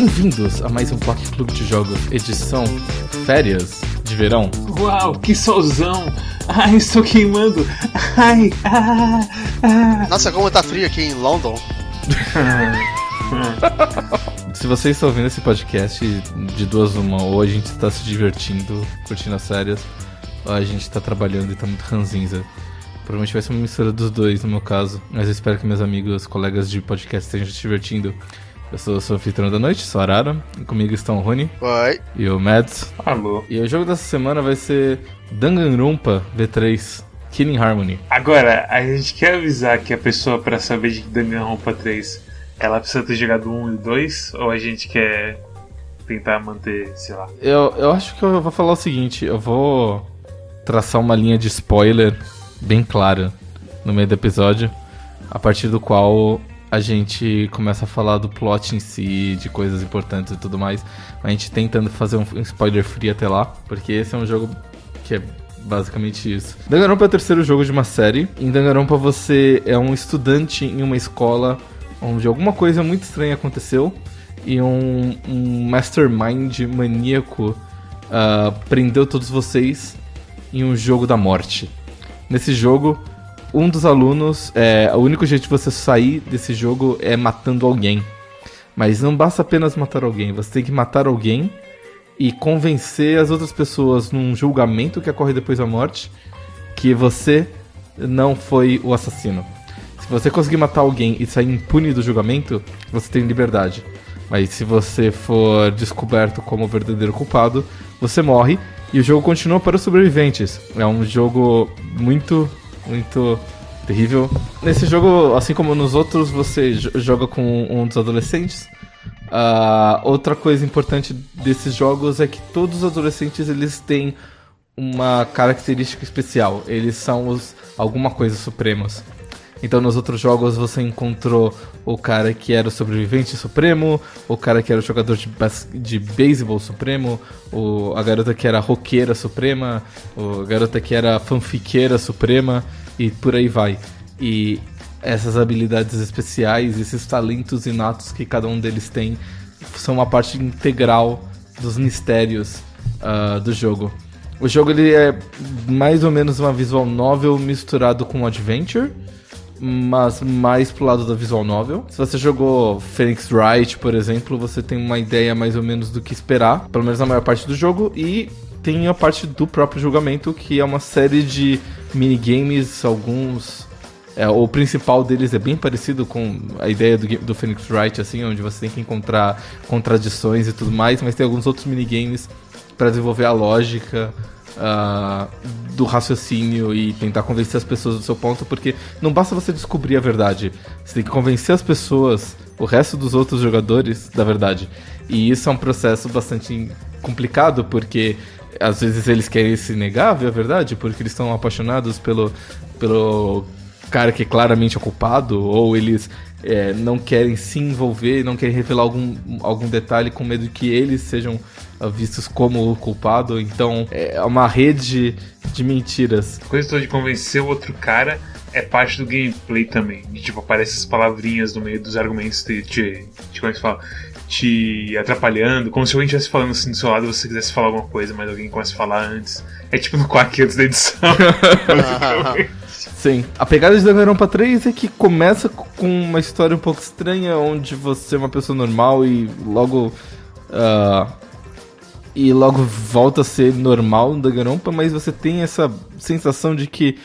Bem-vindos a mais um Block Clube de Jogos, edição Férias de Verão. Uau, que solzão! Ai, estou queimando! Ai, ah, ah. Nossa, como tá frio aqui em London. Se você está ouvindo esse podcast de duas uma, ou a gente está se divertindo, curtindo as séries, ou a gente está trabalhando e está muito ranzinza. Provavelmente vai ser uma mistura dos dois, no meu caso. Mas eu espero que meus amigos, colegas de podcast estejam se divertindo. Eu sou o anfitrião da noite, sou Arara. E comigo estão o Rony Oi. e o Mads. Alô. E o jogo dessa semana vai ser Danganronpa V3 Killing Harmony. Agora, a gente quer avisar que a pessoa, pra saber de Danganronpa 3, ela precisa ter jogado o 1 e o 2? Ou a gente quer tentar manter, sei lá? Eu, eu acho que eu vou falar o seguinte: eu vou traçar uma linha de spoiler bem clara no meio do episódio, a partir do qual a gente começa a falar do plot em si, de coisas importantes e tudo mais. A gente tentando fazer um spoiler free até lá, porque esse é um jogo que é basicamente isso. Danganronpa é o terceiro jogo de uma série. Em Danganronpa você é um estudante em uma escola onde alguma coisa muito estranha aconteceu e um, um mastermind maníaco ah, prendeu todos vocês em um jogo da morte. Nesse jogo, um dos alunos, é, o único jeito de você sair desse jogo é matando alguém. Mas não basta apenas matar alguém, você tem que matar alguém e convencer as outras pessoas num julgamento que ocorre depois da morte que você não foi o assassino. Se você conseguir matar alguém e sair impune do julgamento, você tem liberdade. Mas se você for descoberto como o verdadeiro culpado, você morre e o jogo continua para os sobreviventes. É um jogo muito, muito terrível. Nesse jogo, assim como nos outros, você jo- joga com um dos adolescentes. Ah, outra coisa importante desses jogos é que todos os adolescentes eles têm uma característica especial. Eles são os alguma coisa supremos. Então nos outros jogos você encontrou o cara que era o sobrevivente supremo, o cara que era o jogador de, de beisebol supremo, o, a garota que era roqueira suprema, o, a garota que era fanfiqueira suprema e por aí vai. E essas habilidades especiais, esses talentos inatos que cada um deles tem, são uma parte integral dos mistérios ah, do jogo. O jogo ele é mais ou menos uma visual novel misturado com adventure, mas mais pro lado da visual novel. Se você jogou Phoenix Wright, por exemplo, você tem uma ideia mais ou menos do que esperar, pelo menos na maior parte do jogo, e tem a parte do próprio julgamento, que é uma série de minigames, alguns é, o principal deles é bem parecido com a ideia do, do Phoenix Wright, assim, onde você tem que encontrar contradições e tudo mais, mas tem alguns outros minigames para desenvolver a lógica ah, do raciocínio e tentar convencer as pessoas do seu ponto, porque não basta você descobrir a verdade, você tem que convencer as pessoas, o resto dos outros jogadores, da verdade. E isso é um processo bastante complicado, porque às vezes eles querem se negar a ver a verdade, porque eles estão apaixonados pelo, pelo cara que claramente é culpado, ou eles é, não querem se envolver, não querem revelar algum, algum detalhe com medo que eles sejam vistos como o culpado. Então é uma rede de mentiras. A coisa toda de convencer o outro cara é parte do gameplay também. E, tipo, aparecem essas palavrinhas no meio dos argumentos te, te, te, como é que fala? te atrapalhando, como se alguém estivesse falando assim do seu lado e você quisesse falar alguma coisa, mas alguém começa a falar antes. É tipo no Quack antes da edição. Sim. A pegada de Danganronpa 3 é que começa com uma história um pouco estranha, onde você é uma pessoa normal e logo. ah, e logo volta a ser normal no Danganronpa, mas você tem essa sensação de que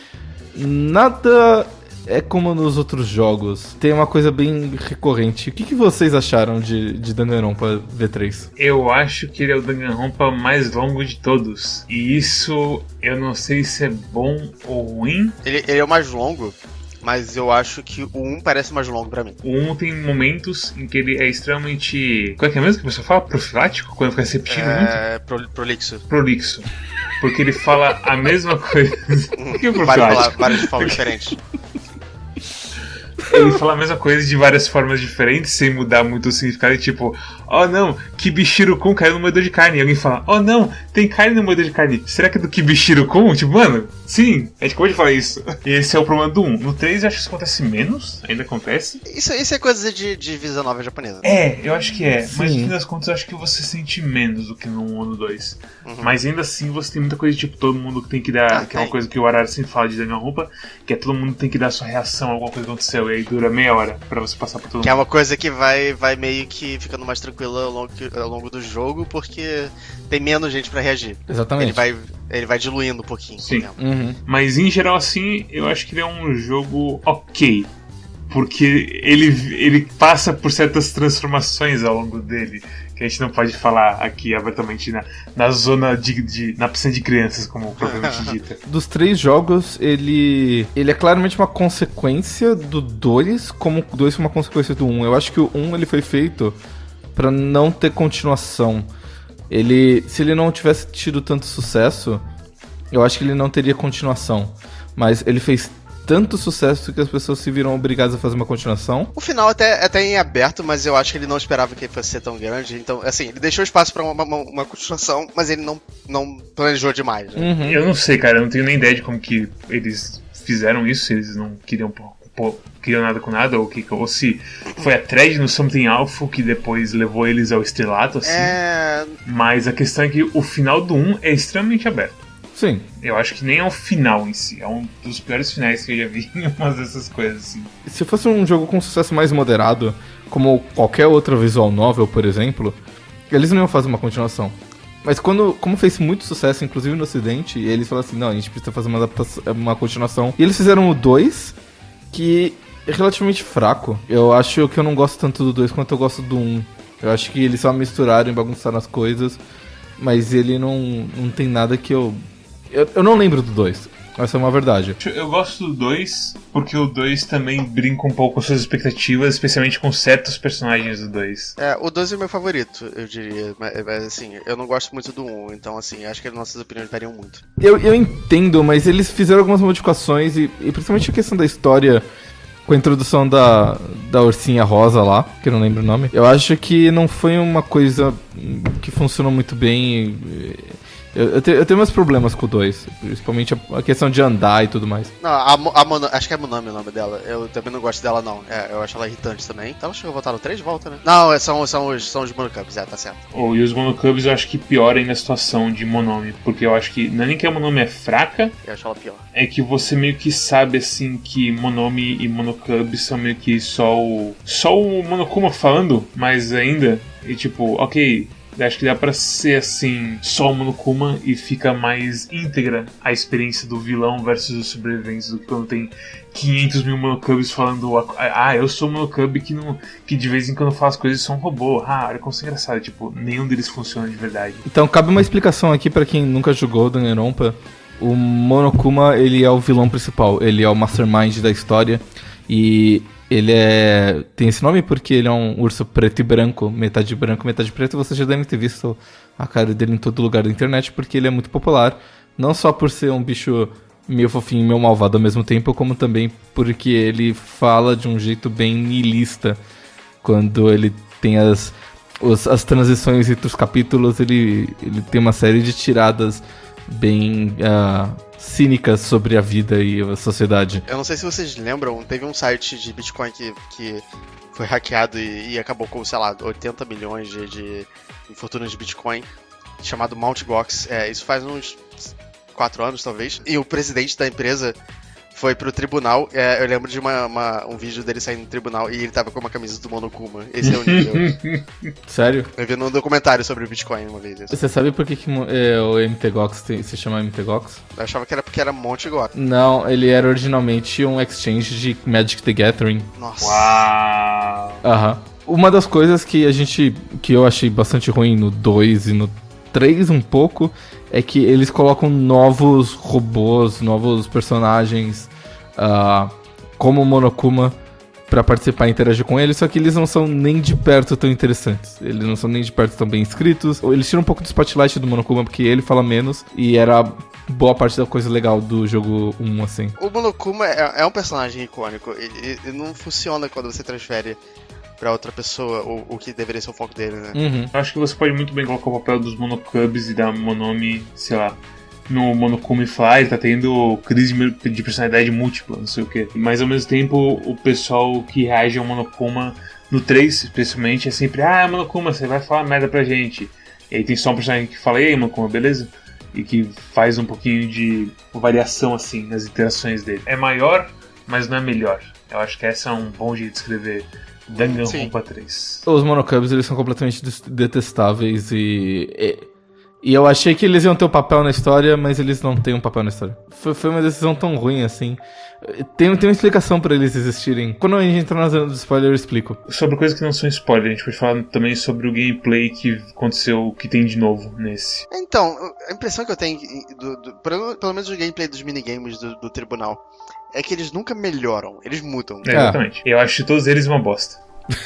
nada é como nos outros jogos. Tem uma coisa bem recorrente. O que, que vocês acharam de, de Danganronpa V3? Eu acho que ele é o Danganronpa mais longo de todos. E isso eu não sei se é bom ou ruim. Ele, ele é o mais longo, mas eu acho que o 1 parece mais longo pra mim. O 1 tem momentos em que ele é extremamente. Qual é que é mesmo que a pessoa fala? Profilático? Quando fica se repetindo muito? É. Pro, prolixo. Prolixo. Porque ele fala a mesma coisa. Por que Várias, profilático? várias formas diferentes. ele fala a mesma coisa de várias formas diferentes, sem mudar muito o significado. E tipo, oh não, Kibishiro-kun caiu no moedor de carne. E alguém fala, oh não, tem carne no moedor de carne. Será que é do Kibishiro-kun? Tipo, mano, sim, a gente acabou de falar isso. E esse é o problema do 1. No 3 eu acho que isso acontece menos, ainda acontece. Isso, isso é coisa de, de Visa Nova japonesa. É, eu acho que é. Sim. Mas no fim das contas eu acho que você sente menos do que no 1 ou no 2. Uhum. Mas ainda assim você tem muita coisa, tipo, todo mundo que tem que dar. Ah, que é uma coisa que o Arara sempre fala de Danganronpa, que é todo mundo tem que dar sua reação a alguma coisa que aconteceu. E aí dura meia hora pra você passar por todo Que é mundo. uma coisa que vai, vai meio que ficando mais tranquila ao longo, ao longo do jogo, porque tem menos gente pra reagir. Exatamente. Ele vai, ele vai diluindo um pouquinho. Sim. Uhum. Mas em geral, assim, eu acho que ele é um jogo ok. Porque ele, ele passa por certas transformações ao longo dele. Que a gente não pode falar aqui abertamente na, na zona de, de. na piscina de crianças, como propriamente dita. Dos três jogos, ele. Ele é claramente uma consequência do 2, como o 2 foi uma consequência do 1. Um. Eu acho que o 1 um, ele foi feito pra não ter continuação. Ele. Se ele não tivesse tido tanto sucesso, eu acho que ele não teria continuação. Mas ele fez tanto sucesso que as pessoas se viram obrigadas a fazer uma continuação. O final até, até em aberto, mas eu acho que ele não esperava que fosse ser tão grande. Então, assim, ele deixou espaço pra uma, uma, uma continuação, mas ele não, não planejou demais. Né? Uhum. Eu não sei, cara, eu não tenho nem ideia de como que eles fizeram isso, se eles não queriam pô, queriam nada com nada, ou, que, ou se foi a thread no Something Alpha que depois levou eles ao estrelato, assim. É. Mas a questão é que o final do 1 é extremamente aberto. Sim. Eu acho que nem é o final em si, é um dos piores finais que eu já vi em umas dessas coisas, assim. Se fosse um jogo com sucesso mais moderado, como qualquer outra visual novel, por exemplo, eles não iam fazer uma continuação. Mas quando, como fez muito sucesso, inclusive no ocidente, eles falaram assim, não, a gente precisa fazer uma adaptação, uma continuação. E eles fizeram o 2, que é relativamente fraco. Eu acho que eu não gosto tanto do 2 quanto eu gosto do 1. Um. Eu acho que eles só misturaram e bagunçaram as coisas, mas ele não, não tem nada que eu... Eu, eu não lembro do 2, essa é uma verdade. Eu gosto do 2, porque o 2 também brinca um pouco com suas expectativas, especialmente com certos personagens do 2. É, o 12 é o meu favorito, eu diria. Mas, mas, assim, eu não gosto muito do 1, então assim, acho que nossas opiniões variam muito. Eu, eu entendo, mas eles fizeram algumas modificações e, e principalmente a questão da história com a introdução da, da ursinha rosa lá, que eu não lembro o nome. Eu acho que não foi uma coisa que funcionou muito bem. Eu, eu, tenho, eu tenho meus problemas com o 2, principalmente a, a, questão de andar e tudo mais. Não, a, a Mono, acho que é Monami o nome dela. Eu também não gosto dela, não. É, eu acho ela irritante também. Então acho que eu vou voltar no 3 de volta, né? Não, é, são, são os, são os Monocubs, é, tá certo. Oh, e os Monocubs eu acho que pior ainda a situação de Monome, porque eu acho que não é nem que a Monome é fraca, eu acho ela pior. É que você meio que sabe assim que Monome e Monocub são meio que só o. só o Monokuma falando, mas ainda. E tipo, ok, Acho que dá pra ser assim, só o Monokuma e fica mais íntegra a experiência do vilão versus os sobreviventes do que quando tem 500 mil Monokubs falando Ah, eu sou o que, não, que de vez em quando faz coisas e sou um robô. Ah, olha como é engraçado. Tipo, nenhum deles funciona de verdade. Então cabe uma explicação aqui para quem nunca jogou Danganronpa. O Monokuma, ele é o vilão principal, ele é o mastermind da história e ele é. tem esse nome porque ele é um urso preto e branco, metade branco, metade preto. Você já deve ter visto a cara dele em todo lugar da internet porque ele é muito popular. Não só por ser um bicho meio fofinho e meio malvado ao mesmo tempo, como também porque ele fala de um jeito bem niilista. Quando ele tem as, os, as transições entre os capítulos, ele, ele tem uma série de tiradas bem uh, cínicas sobre a vida e a sociedade. Eu não sei se vocês lembram, teve um site de Bitcoin que, que foi hackeado e, e acabou com, sei lá, 80 milhões de, de fortunas de Bitcoin, chamado Mt. Gox. É, isso faz uns 4 anos, talvez. E o presidente da empresa foi pro tribunal. É, eu lembro de uma, uma, um vídeo dele saindo do tribunal e ele tava com uma camisa do Monokuma. Esse é o nível. Sério? Eu vi num documentário sobre o Bitcoin uma vez. Isso. Você sabe por que, que é, o MTGOX tem, se chama MTGOX? Eu achava que era porque era Monte Gox. Não, ele era originalmente um exchange de Magic the Gathering. Nossa. Uau! Aham. Uma das coisas que a gente. que eu achei bastante ruim no 2 e no 3 um pouco é que eles colocam novos robôs, novos personagens uh, como Monokuma pra participar e interagir com eles, só que eles não são nem de perto tão interessantes. Eles não são nem de perto tão bem escritos. Eles tiram um pouco do spotlight do Monokuma, porque ele fala menos, e era boa parte da coisa legal do jogo 1, assim. O Monokuma é, é um personagem icônico. Ele, ele não funciona quando você transfere pra outra pessoa o, o que deveria ser o foco dele, né? Uhum. Acho que você pode muito bem colocar o papel dos monocubs e dar Monome, sei lá. No Monokuma Fly tá tendo crise de de personalidade múltipla, não sei o que. Mas ao mesmo tempo, o pessoal que reage ao Monokuma no 3, especialmente, é sempre: Ah, Monokuma, você vai falar merda pra gente. E aí tem só um personagem que fala: E aí, Monokuma, beleza? E que faz um pouquinho de variação assim nas interações dele. É maior, mas não é melhor. Eu acho que esse é um bom jeito de escrever Danganronpa 3. Os monocubs, eles são completamente detestáveis e, e... e eu achei que eles iam ter um papel na história, mas eles não têm um papel na história. Foi, foi uma decisão tão ruim, assim. Tem, tem uma explicação pra eles existirem. Quando a gente entrar na zona do spoiler, eu explico. Sobre coisas que não são spoiler, a gente pode falar também sobre o gameplay que aconteceu, que tem de novo nesse. Então, a impressão que eu tenho, do, do- pelo, pelo menos o gameplay dos minigames do, do tribunal, é que eles nunca melhoram, eles mudam. É, exatamente. Eu acho todos eles uma bosta.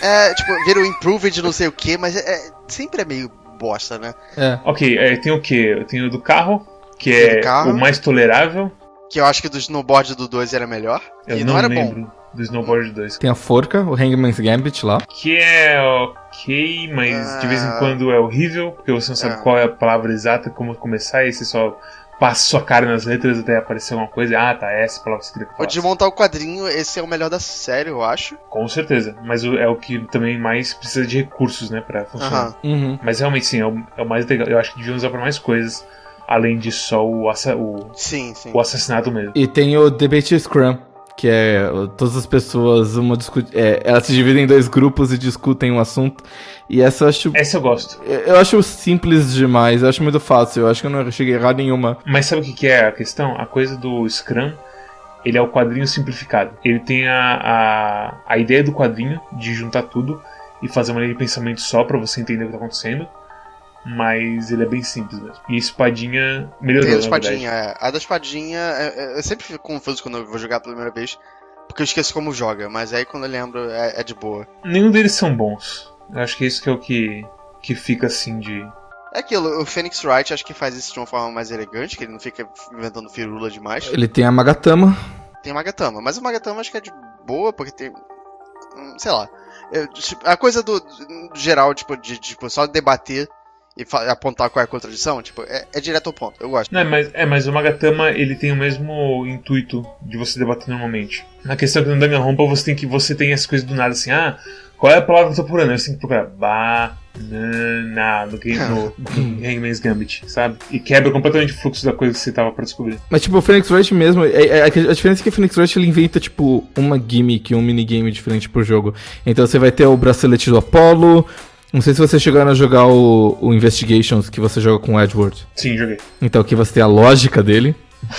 É, tipo, viram improved não sei o que, mas é, é- sempre é meio bosta, né? É. Ok, é, tem o que? Tem o do carro, que é carro. o mais tolerável. Que eu acho que do snowboard do 2 era melhor. Eu e não, não, era lembro bom. do Snowboard 2. Tem a forca, o Hangman's Gambit lá. Que é ok, mas de vez em Ah. quando é horrível, porque você não sabe Ah. qual é a palavra exata, como começar, e você só passa sua cara nas letras até aparecer alguma coisa. Ah, tá, é essa palavra que você queria que O de montar o quadrinho, esse é o melhor da série, eu acho. Com certeza, mas é o que também mais precisa de recursos, né, pra funcionar. Uhum. Mas realmente sim, é o, é o mais legal. Eu acho que deviam usar pra mais coisas, além de só o, assa- o, Sim, sim. o assassinato mesmo. E tem o Debate Scrum, que é todas as pessoas, uma é, elas se dividem em dois grupos e discutem um assunto. E essa eu acho. Essa eu gosto. Eu eu acho simples demais, eu acho muito fácil, eu acho que eu não cheguei a errar nenhuma. Mas sabe o que, que é a questão? A coisa do Scrum, ele é o quadrinho simplificado. Ele tem a, a, a ideia do quadrinho de juntar tudo e fazer uma linha de pensamento só pra você entender o que tá acontecendo. Mas ele é bem simples mesmo. E espadinha melhorou, Tem a espadinha, é. A da espadinha, é- é- eu sempre fico confuso quando eu vou jogar pela primeira vez. Porque eu esqueço como joga, mas aí quando eu lembro é, é de boa. Nenhum deles são bons. Eu acho que isso que é o que, que fica assim de. É aquilo, o Phoenix Wright acho que faz isso de uma forma mais elegante, que ele não fica inventando firula demais. Ele tem a Magatama, Tem o Magatama, mas o Magatama acho que é de boa, porque tem. Sei lá. Eu, tipo, a coisa do, do geral, tipo, de tipo, só debater e apontar qual é a contradição, tipo, é, é direto ao ponto. Eu gosto. Não, mas, é, mas o Magatama ele tem o mesmo intuito de você debater normalmente. Na questão que no Danganronpa você tem que você tem as coisas do nada assim, ah, qual é a palavra que eu tô procurando? Aí Você tem que procurar banana no, game, no Hangman's Gambit, sabe? E quebra completamente o fluxo da coisa que você tava pra descobrir. Mas, tipo, o Phoenix Wright mesmo, é, é- a diferença é que o Phoenix Wright ele inventa, tipo, uma gimmick, um minigame diferente pro jogo. Então você vai ter o bracelete do Apollo. Não sei se vocês chegaram a jogar o, o Investigations que você joga com o Edward. Sim, joguei. Então aqui você tem a lógica dele,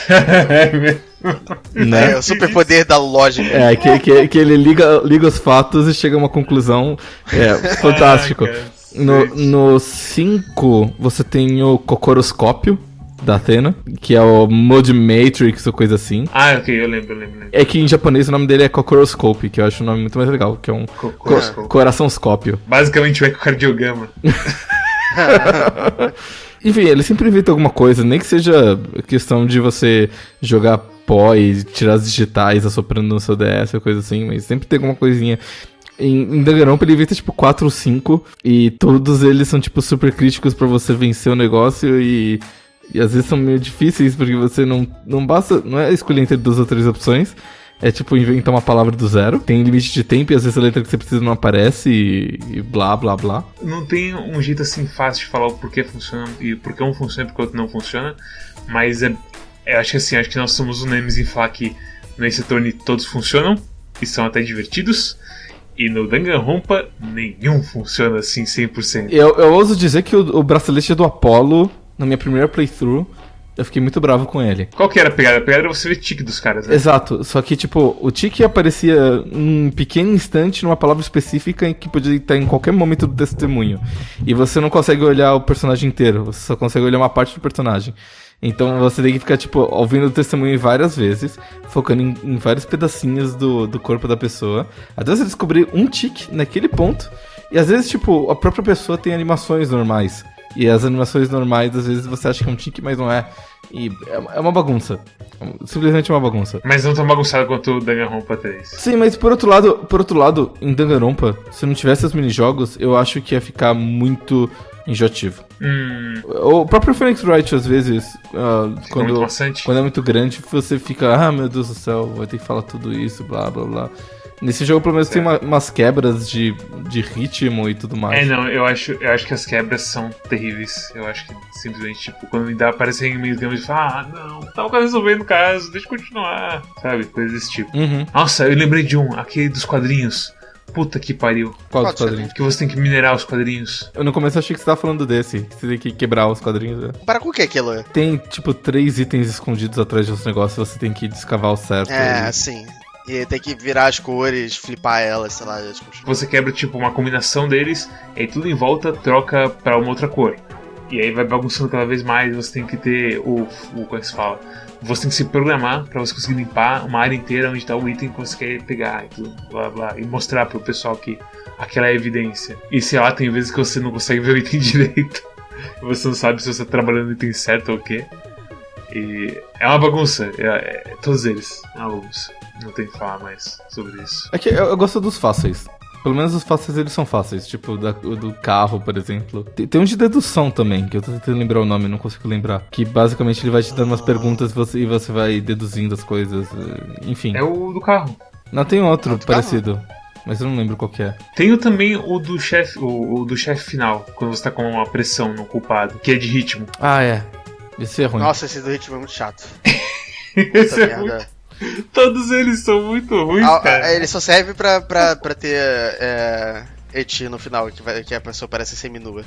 né? É o superpoder da lógica. É, que, que, que ele liga, liga os fatos e chega a uma conclusão. É, fantástico. No 5, você tem o Cocoroscópio da Athena, que é o Mode Matrix ou coisa assim. Ah, ok, eu lembro, eu lembro. lembro. É que em japonês o nome dele é Kokoroscope, que eu acho o nome muito mais legal, que é um co Cocoroscope. coraçãoscópio. Basicamente o ecocardiograma. Enfim, ele sempre inventa alguma coisa, nem que seja questão de você jogar pó e tirar as digitais assoprando no seu DS ou coisa assim, mas sempre tem alguma coisinha. Em, em Danganronpa ele inventa tipo 4 ou 5 e todos eles são tipo super críticos pra você vencer o negócio e, e às vezes são meio difíceis porque você não, não basta, não é escolher entre duas ou três opções. É tipo inventar uma palavra do zero. Tem limite de tempo e às vezes a letra que você precisa não aparece e, e blá blá blá. Não tem um jeito assim fácil de falar o porquê funciona e porque um funciona e porque o outro não funciona, mas é, é acho que assim, acho que nós somos unânimes em falar que Ace Attorney todos funcionam e são até divertidos. E no Danganronpa, nenhum funciona assim 100%. Eu, eu ouso dizer que o, o bracelete do Apollo, na minha primeira playthrough, Eu fiquei muito bravo com ele. Qual que era a pegada? A pegada era você ver tique dos caras, né? Exato, só que, tipo, o tique aparecia um pequeno instante numa palavra específica que podia estar em qualquer momento do testemunho. E você não consegue olhar o personagem inteiro, você só consegue olhar uma parte do personagem. Então você tem que ficar, tipo, ouvindo o testemunho várias vezes, focando em, em vários pedacinhos do, do corpo da pessoa, até você descobrir um tique naquele ponto. E às vezes, tipo, a própria pessoa tem animações normais. E as animações normais, às vezes você acha que é um tique, mas não é. E é é uma bagunça. Simplesmente uma bagunça. Mas não tão bagunçado quanto o Danganronpa 3. Sim, mas por outro lado, por outro lado, em Danganronpa, se não tivesse os minijogos, eu acho que ia ficar muito enjoativo. Hum, O próprio Phoenix Wright, às vezes, ficou quando, quando é muito grande, você fica, ah, meu Deus do céu, vai ter que falar tudo isso, blá, blá, blá. Nesse jogo, pelo menos, tem uma- umas quebras de, de ritmo e tudo mais. É, não, eu acho, eu acho que as quebras são terríveis. Eu acho que simplesmente, tipo, quando me dá aparecer em meio tempo, eu falo, ah, não, tava resolvendo o caso, deixa eu continuar. Sabe? Coisas desse tipo. Uhum. Nossa, eu lembrei de um, aquele dos quadrinhos. Puta que pariu. Qual dos quadrinhos? Que você tem que minerar os quadrinhos. Eu no começo achei que você tava falando desse, que você tem que quebrar os quadrinhos. né? Para com o que aquilo? é? Tem, tipo, três itens escondidos atrás dos negócios, você tem que descavar o certo. É, e- assim. E tem que virar as cores, flipar elas, sei lá. Você quebra, tipo, uma combinação deles, e aí tudo em volta troca pra uma outra cor. E aí vai bagunçando cada vez mais, você tem que ter o. o como é que se fala? Você tem que se programar pra você conseguir limpar uma área inteira onde tá o item que você quer pegar e tudo, blá blá, e mostrar pro pessoal que aquela é evidência. E sei lá, tem vezes que você não consegue ver o item direito. Você não sabe se você tá trabalhando no item certo ou o quê. E é uma bagunça, é, é- todos eles. É uma bagunça. Não tem que falar mais sobre isso. É que eu, eu gosto dos fáceis. Pelo menos os fáceis eles são fáceis. Tipo, da- o do carro, por exemplo. Tem, tem um de dedução também, que eu tô tentando lembrar o nome, não consigo lembrar. Que basicamente ele vai te dando umas perguntas e você, e você vai deduzindo as coisas. eh, Enfim. É o do carro. Não, tem outro carro? parecido. Mas eu não lembro qual que é. Tem o também o do chefe, o, o do chefe final, quando você tá com uma pressão no culpado, que é de ritmo. Ah, é. Esse é ruim. Nossa, esse do ritmo é muito chato. Esse Essa é muito- merda. Todos eles são muito ruins, Ah, ah, cara. ele só serve pra, pra, pra ter é, eti no final, que, vai, que a pessoa parece seminua.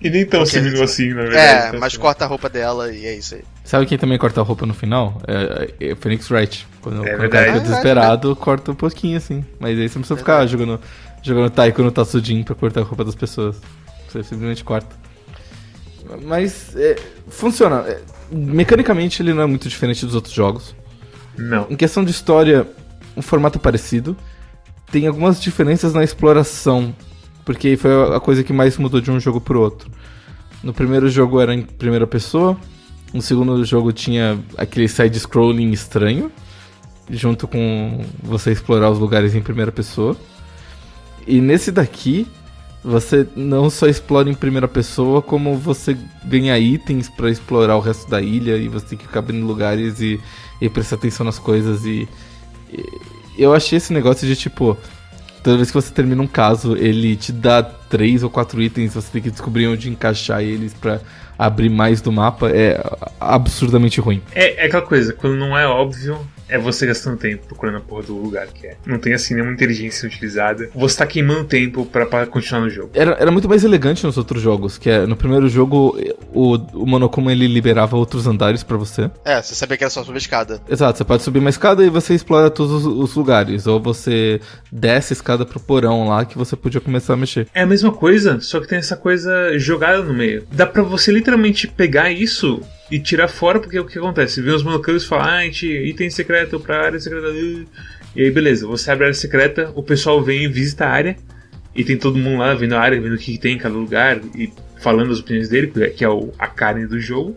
E nem tão Porque- seminu assim, na verdade. É, mas assim. corta a roupa dela e é isso aí. Sabe quem também corta a roupa no final? É, é o Phoenix Wright. Quando, É quando o cara fica desesperado, corta um pouquinho assim. Mas aí você não precisa ficar jogando, jogando taiko no Tatsujin pra cortar a roupa das pessoas. Você simplesmente corta. Mas é, funciona. É, mecanicamente ele não é muito diferente dos outros jogos. Não. Em questão de história, um formato parecido. Tem algumas diferenças na exploração, porque foi a coisa que mais mudou de um jogo pro outro. No primeiro jogo era em primeira pessoa, no segundo jogo tinha aquele side-scrolling estranho, junto com você explorar os lugares em primeira pessoa. E nesse daqui, você não só explora em primeira pessoa, como você ganha itens pra explorar o resto da ilha e você tem que ficar abrindo lugares e, e prestar atenção nas coisas. E, e eu achei esse negócio de tipo. Toda vez que você termina um caso, ele te dá três ou quatro itens, você tem que descobrir onde encaixar eles pra abrir mais do mapa. É absurdamente ruim. É, é aquela coisa, quando não é óbvio, é você gastando tempo procurando a porra do lugar que é. Não tem assim nenhuma inteligência utilizada. Você tá queimando tempo pra, pra continuar no jogo. Era, era muito mais elegante nos outros jogos, que é, no primeiro jogo o, o Monokuma ele liberava outros andares pra você. É, você sabia que era só subir escada. Exato, você pode subir uma escada e você explora todos os, os lugares. Ou você desce a escada pro porão lá que você podia começar a mexer. É a mesma coisa, só que tem essa coisa jogada no meio. Dá pra você literalmente pegar isso e tirar fora, porque o que acontece? Vem os monocampos e falam, ah, a gente, item secreto pra área secreta. uh." E aí, beleza, você abre a área secreta, o pessoal vem e visita a área, e tem todo mundo lá vendo a área, vendo o que tem em cada lugar, e falando as opiniões dele, que é o, a carne do jogo.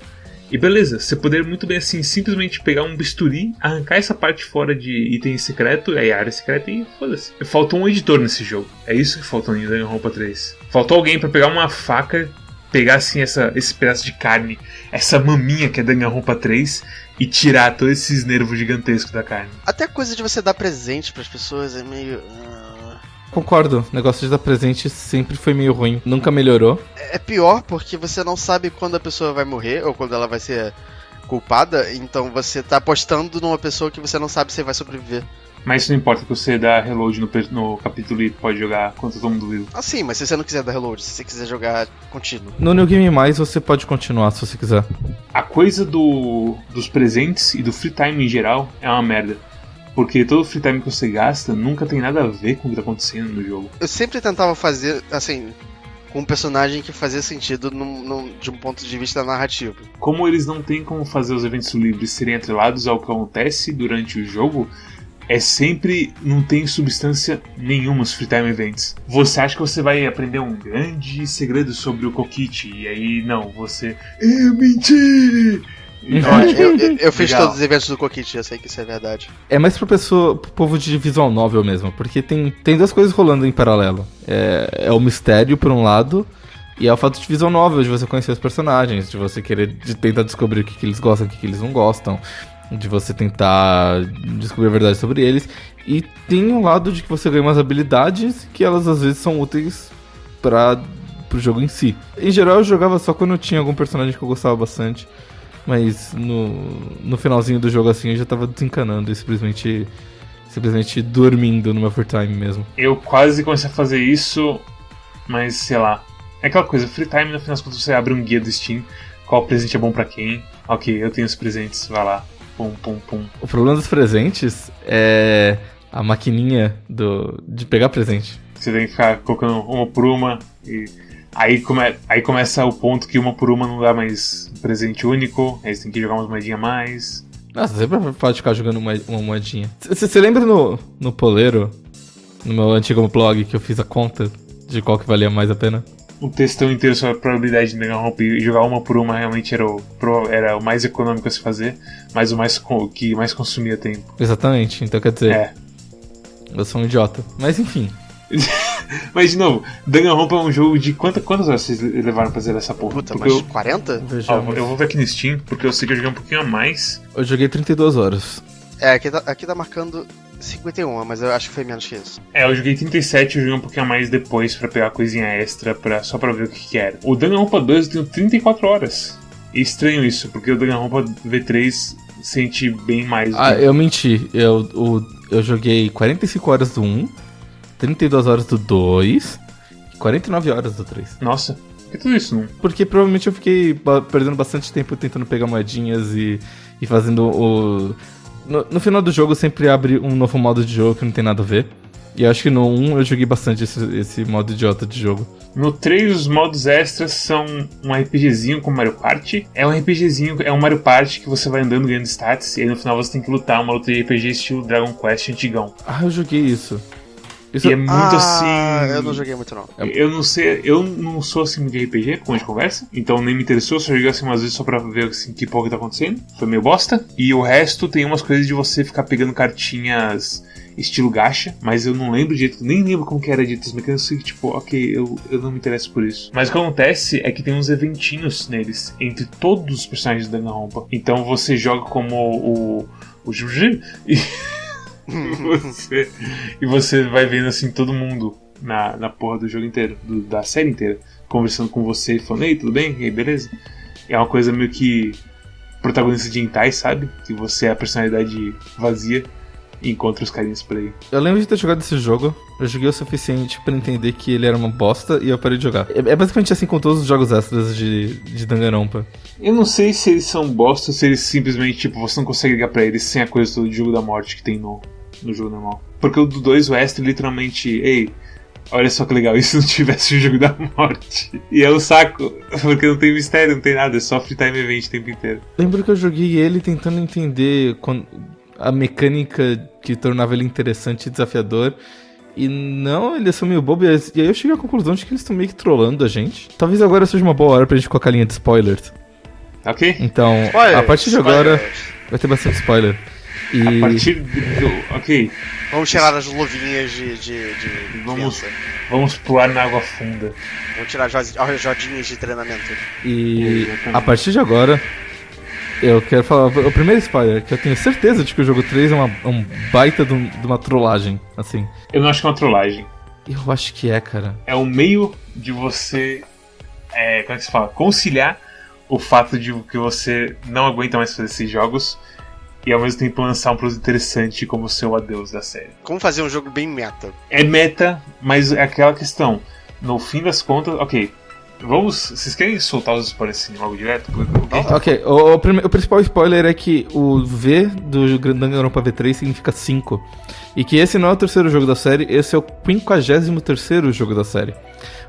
E beleza, você poderia muito bem assim, simplesmente pegar um bisturi, arrancar essa parte fora de item secreto, aí área secreta e foda-se. Faltou um editor nesse jogo. É isso que faltou em Danganronpa 3. Faltou alguém pra pegar uma faca, pegar assim essa, esse pedaço de carne, essa maminha que é Danganronpa 3 e tirar todos esses nervos gigantescos da carne. Até a coisa de você dar presente pras pessoas é meio. ah, Concordo, o negócio de dar presente sempre foi meio ruim. Nunca melhorou. É pior porque você não sabe quando a pessoa vai morrer ou quando ela vai ser culpada, então você tá apostando numa pessoa que você não sabe se vai sobreviver. Mas isso não importa que você dá reload no, no capítulo e pode jogar quanto todo mundo viu. Ah, sim, mas se você não quiser dar reload, se você quiser jogar contínuo. No New Game Mais você pode continuar se você quiser. A coisa do, dos presentes e do free time em geral é uma merda. Porque todo free time que você gasta nunca tem nada a ver com o que tá acontecendo no jogo. Eu sempre tentava fazer, assim, com um personagem que fazia sentido num- num- de um ponto de vista narrativo. Como eles não têm como fazer os eventos livres serem atrelados ao que acontece durante o jogo, é sempre. não tem substância nenhuma os free time events. Você acha que você vai aprender um grande segredo sobre o Kokiti, e aí não, você. Eu menti! Eu, ótimo. eu- eu- eu fiz Legal. todos os eventos do Kokit, eu sei que isso é verdade. É mais pro, pessoa, pro povo de visual novel mesmo, porque tem, tem duas coisas rolando em paralelo. É, é o mistério, por um lado, e é o fato de visual novel, de você conhecer os personagens, de você querer de tentar descobrir o que, que eles gostam, o que, que eles não gostam, de você tentar descobrir a verdade sobre eles. E tem um lado de que você ganha umas habilidades que elas às vezes são úteis para pro jogo em si. Em geral eu jogava só quando eu tinha algum personagem que eu gostava bastante. Mas no, no finalzinho do jogo assim eu já tava desencanando e simplesmente simplesmente dormindo no meu free time mesmo. Eu quase comecei a fazer isso, mas sei lá. É aquela coisa, free time no final das contas você abre um guia do Steam, qual presente é bom pra quem. Ok, eu tenho os presentes, vai lá. Pum, pum, pum. O problema dos presentes é a maquininha do de pegar presente. Você tem que ficar colocando uma por uma e. Aí, come... aí começa o ponto que uma por uma não dá mais presente único, aí você tem que jogar umas moedinhas a mais. Nossa, sempre pode ficar jogando uma, uma moedinha. Você lembra no, no Poleiro, no meu antigo blog, que eu fiz a conta de qual que valia mais a pena? Um textão inteiro sobre a probabilidade de negar roupa e jogar uma por uma realmente era o, era o mais econômico a se fazer, mas o mais que mais consumia tempo. Exatamente, então quer dizer, É. eu sou um idiota. Mas enfim, Mas de novo, Danganronpa é um jogo de quanta, quantas horas vocês levaram pra zerar essa porra? Puta, Porque mas eu, 40? ó, eu vou ver aqui no Steam, porque eu sei que eu joguei um pouquinho a mais. Eu joguei 32 horas. É, aqui tá, aqui tá marcando 51, mas eu acho que foi menos que isso. É, eu joguei 37 e eu joguei um pouquinho a mais depois pra pegar coisinha extra, pra, só pra ver o que, que era. O Danganronpa 2 eu tenho 34 horas. E estranho isso, porque o Danganronpa V3 sente bem mais. Ah, que- eu menti. Eu, o, eu joguei 45 horas do 1, 32 horas do 2 e 49 horas do 3. Nossa, por que tudo isso não? Porque provavelmente eu fiquei ba- perdendo bastante tempo tentando pegar moedinhas e, e fazendo o. No, no final do jogo sempre abre um novo modo de jogo que não tem nada a ver. E eu acho que no 1 eu joguei bastante esse, esse modo idiota de jogo. No 3, os modos extras são um RPGzinho com Mario Party. É um RPGzinho, é um Mario Party que você vai andando ganhando stats, e aí no final você tem que lutar uma luta de RPG estilo Dragon Quest antigão. Ah, eu joguei isso. Isso E é muito ah, assim. eu não joguei muito não. Eu não sei, eu não sou assim de RPG, como a gente conversa, então nem me interessou, só joguei assim umas vezes só pra ver assim, que porra que tá acontecendo. Foi meio bosta. E o resto tem umas coisas de você ficar pegando cartinhas estilo gacha, mas eu não lembro direito, nem lembro como que era dito as mecânicas, eu sei que tipo, ok, eu, eu não me interesso por isso. Mas o que acontece é que tem uns eventinhos neles, entre todos os personagens da Danganronpa. Então você joga como o. o Juji e. você, e você vai vendo assim todo mundo na, na porra do jogo inteiro, do- da série inteira, conversando com você falando, ei, tudo bem? E aí, beleza? É uma coisa meio que protagonista de hentai, sabe? Que você é a personalidade vazia e encontra os carinhas por aí. Eu lembro de ter jogado esse jogo. Eu joguei o suficiente pra entender que ele era uma bosta e eu parei de jogar. É, é basicamente assim com todos os jogos extras de, de Danganronpa. Eu não sei se eles são bosta ou se eles simplesmente, tipo, você não consegue ligar pra eles sem a coisa do jogo da morte que tem no, no jogo normal. Porque o do 2, o extra, literalmente, ei, olha só que legal, e se não tivesse o jogo da morte? E é um saco, porque não tem mistério, não tem nada, é só free time event o tempo inteiro. Lembro que eu joguei ele tentando entender a mecânica que tornava ele interessante e desafiador. E não, ele é só meio bobo. E aí eu cheguei à conclusão de que eles estão meio que trollando a gente. Talvez agora seja uma boa hora pra gente colocar a linha de spoilers. Ok? Então, Spoilers, a partir de agora spoilers. vai ter bastante spoiler. E A partir do. Ok, Vamos tirar as luvinhas de, de, de Vamos. criança. vamos pular na água funda. Vamos tirar as jodinhas de treinamento. E Exatamente. a partir de agora, eu quero falar o primeiro spoiler, que eu tenho certeza de que o jogo 3 é uma, um baita de, um- de uma trollagem, assim. Eu não acho que é uma trollagem. Eu acho que é, cara. é um meio de você. É, como é que se fala? Conciliar o fato de que você não aguenta mais fazer esses jogos e ao mesmo tempo lançar um produto interessante como seu adeus da série. Como fazer um jogo bem meta? É meta, mas é aquela questão. No fim das contas, ok. Vamos. Vocês querem soltar os spoilers assim logo direto? Ok, o, o, o, principal spoiler é que o V do Danganronpa V3 significa 5. E que esse não é o terceiro jogo da série, esse é o 53 jogo da série.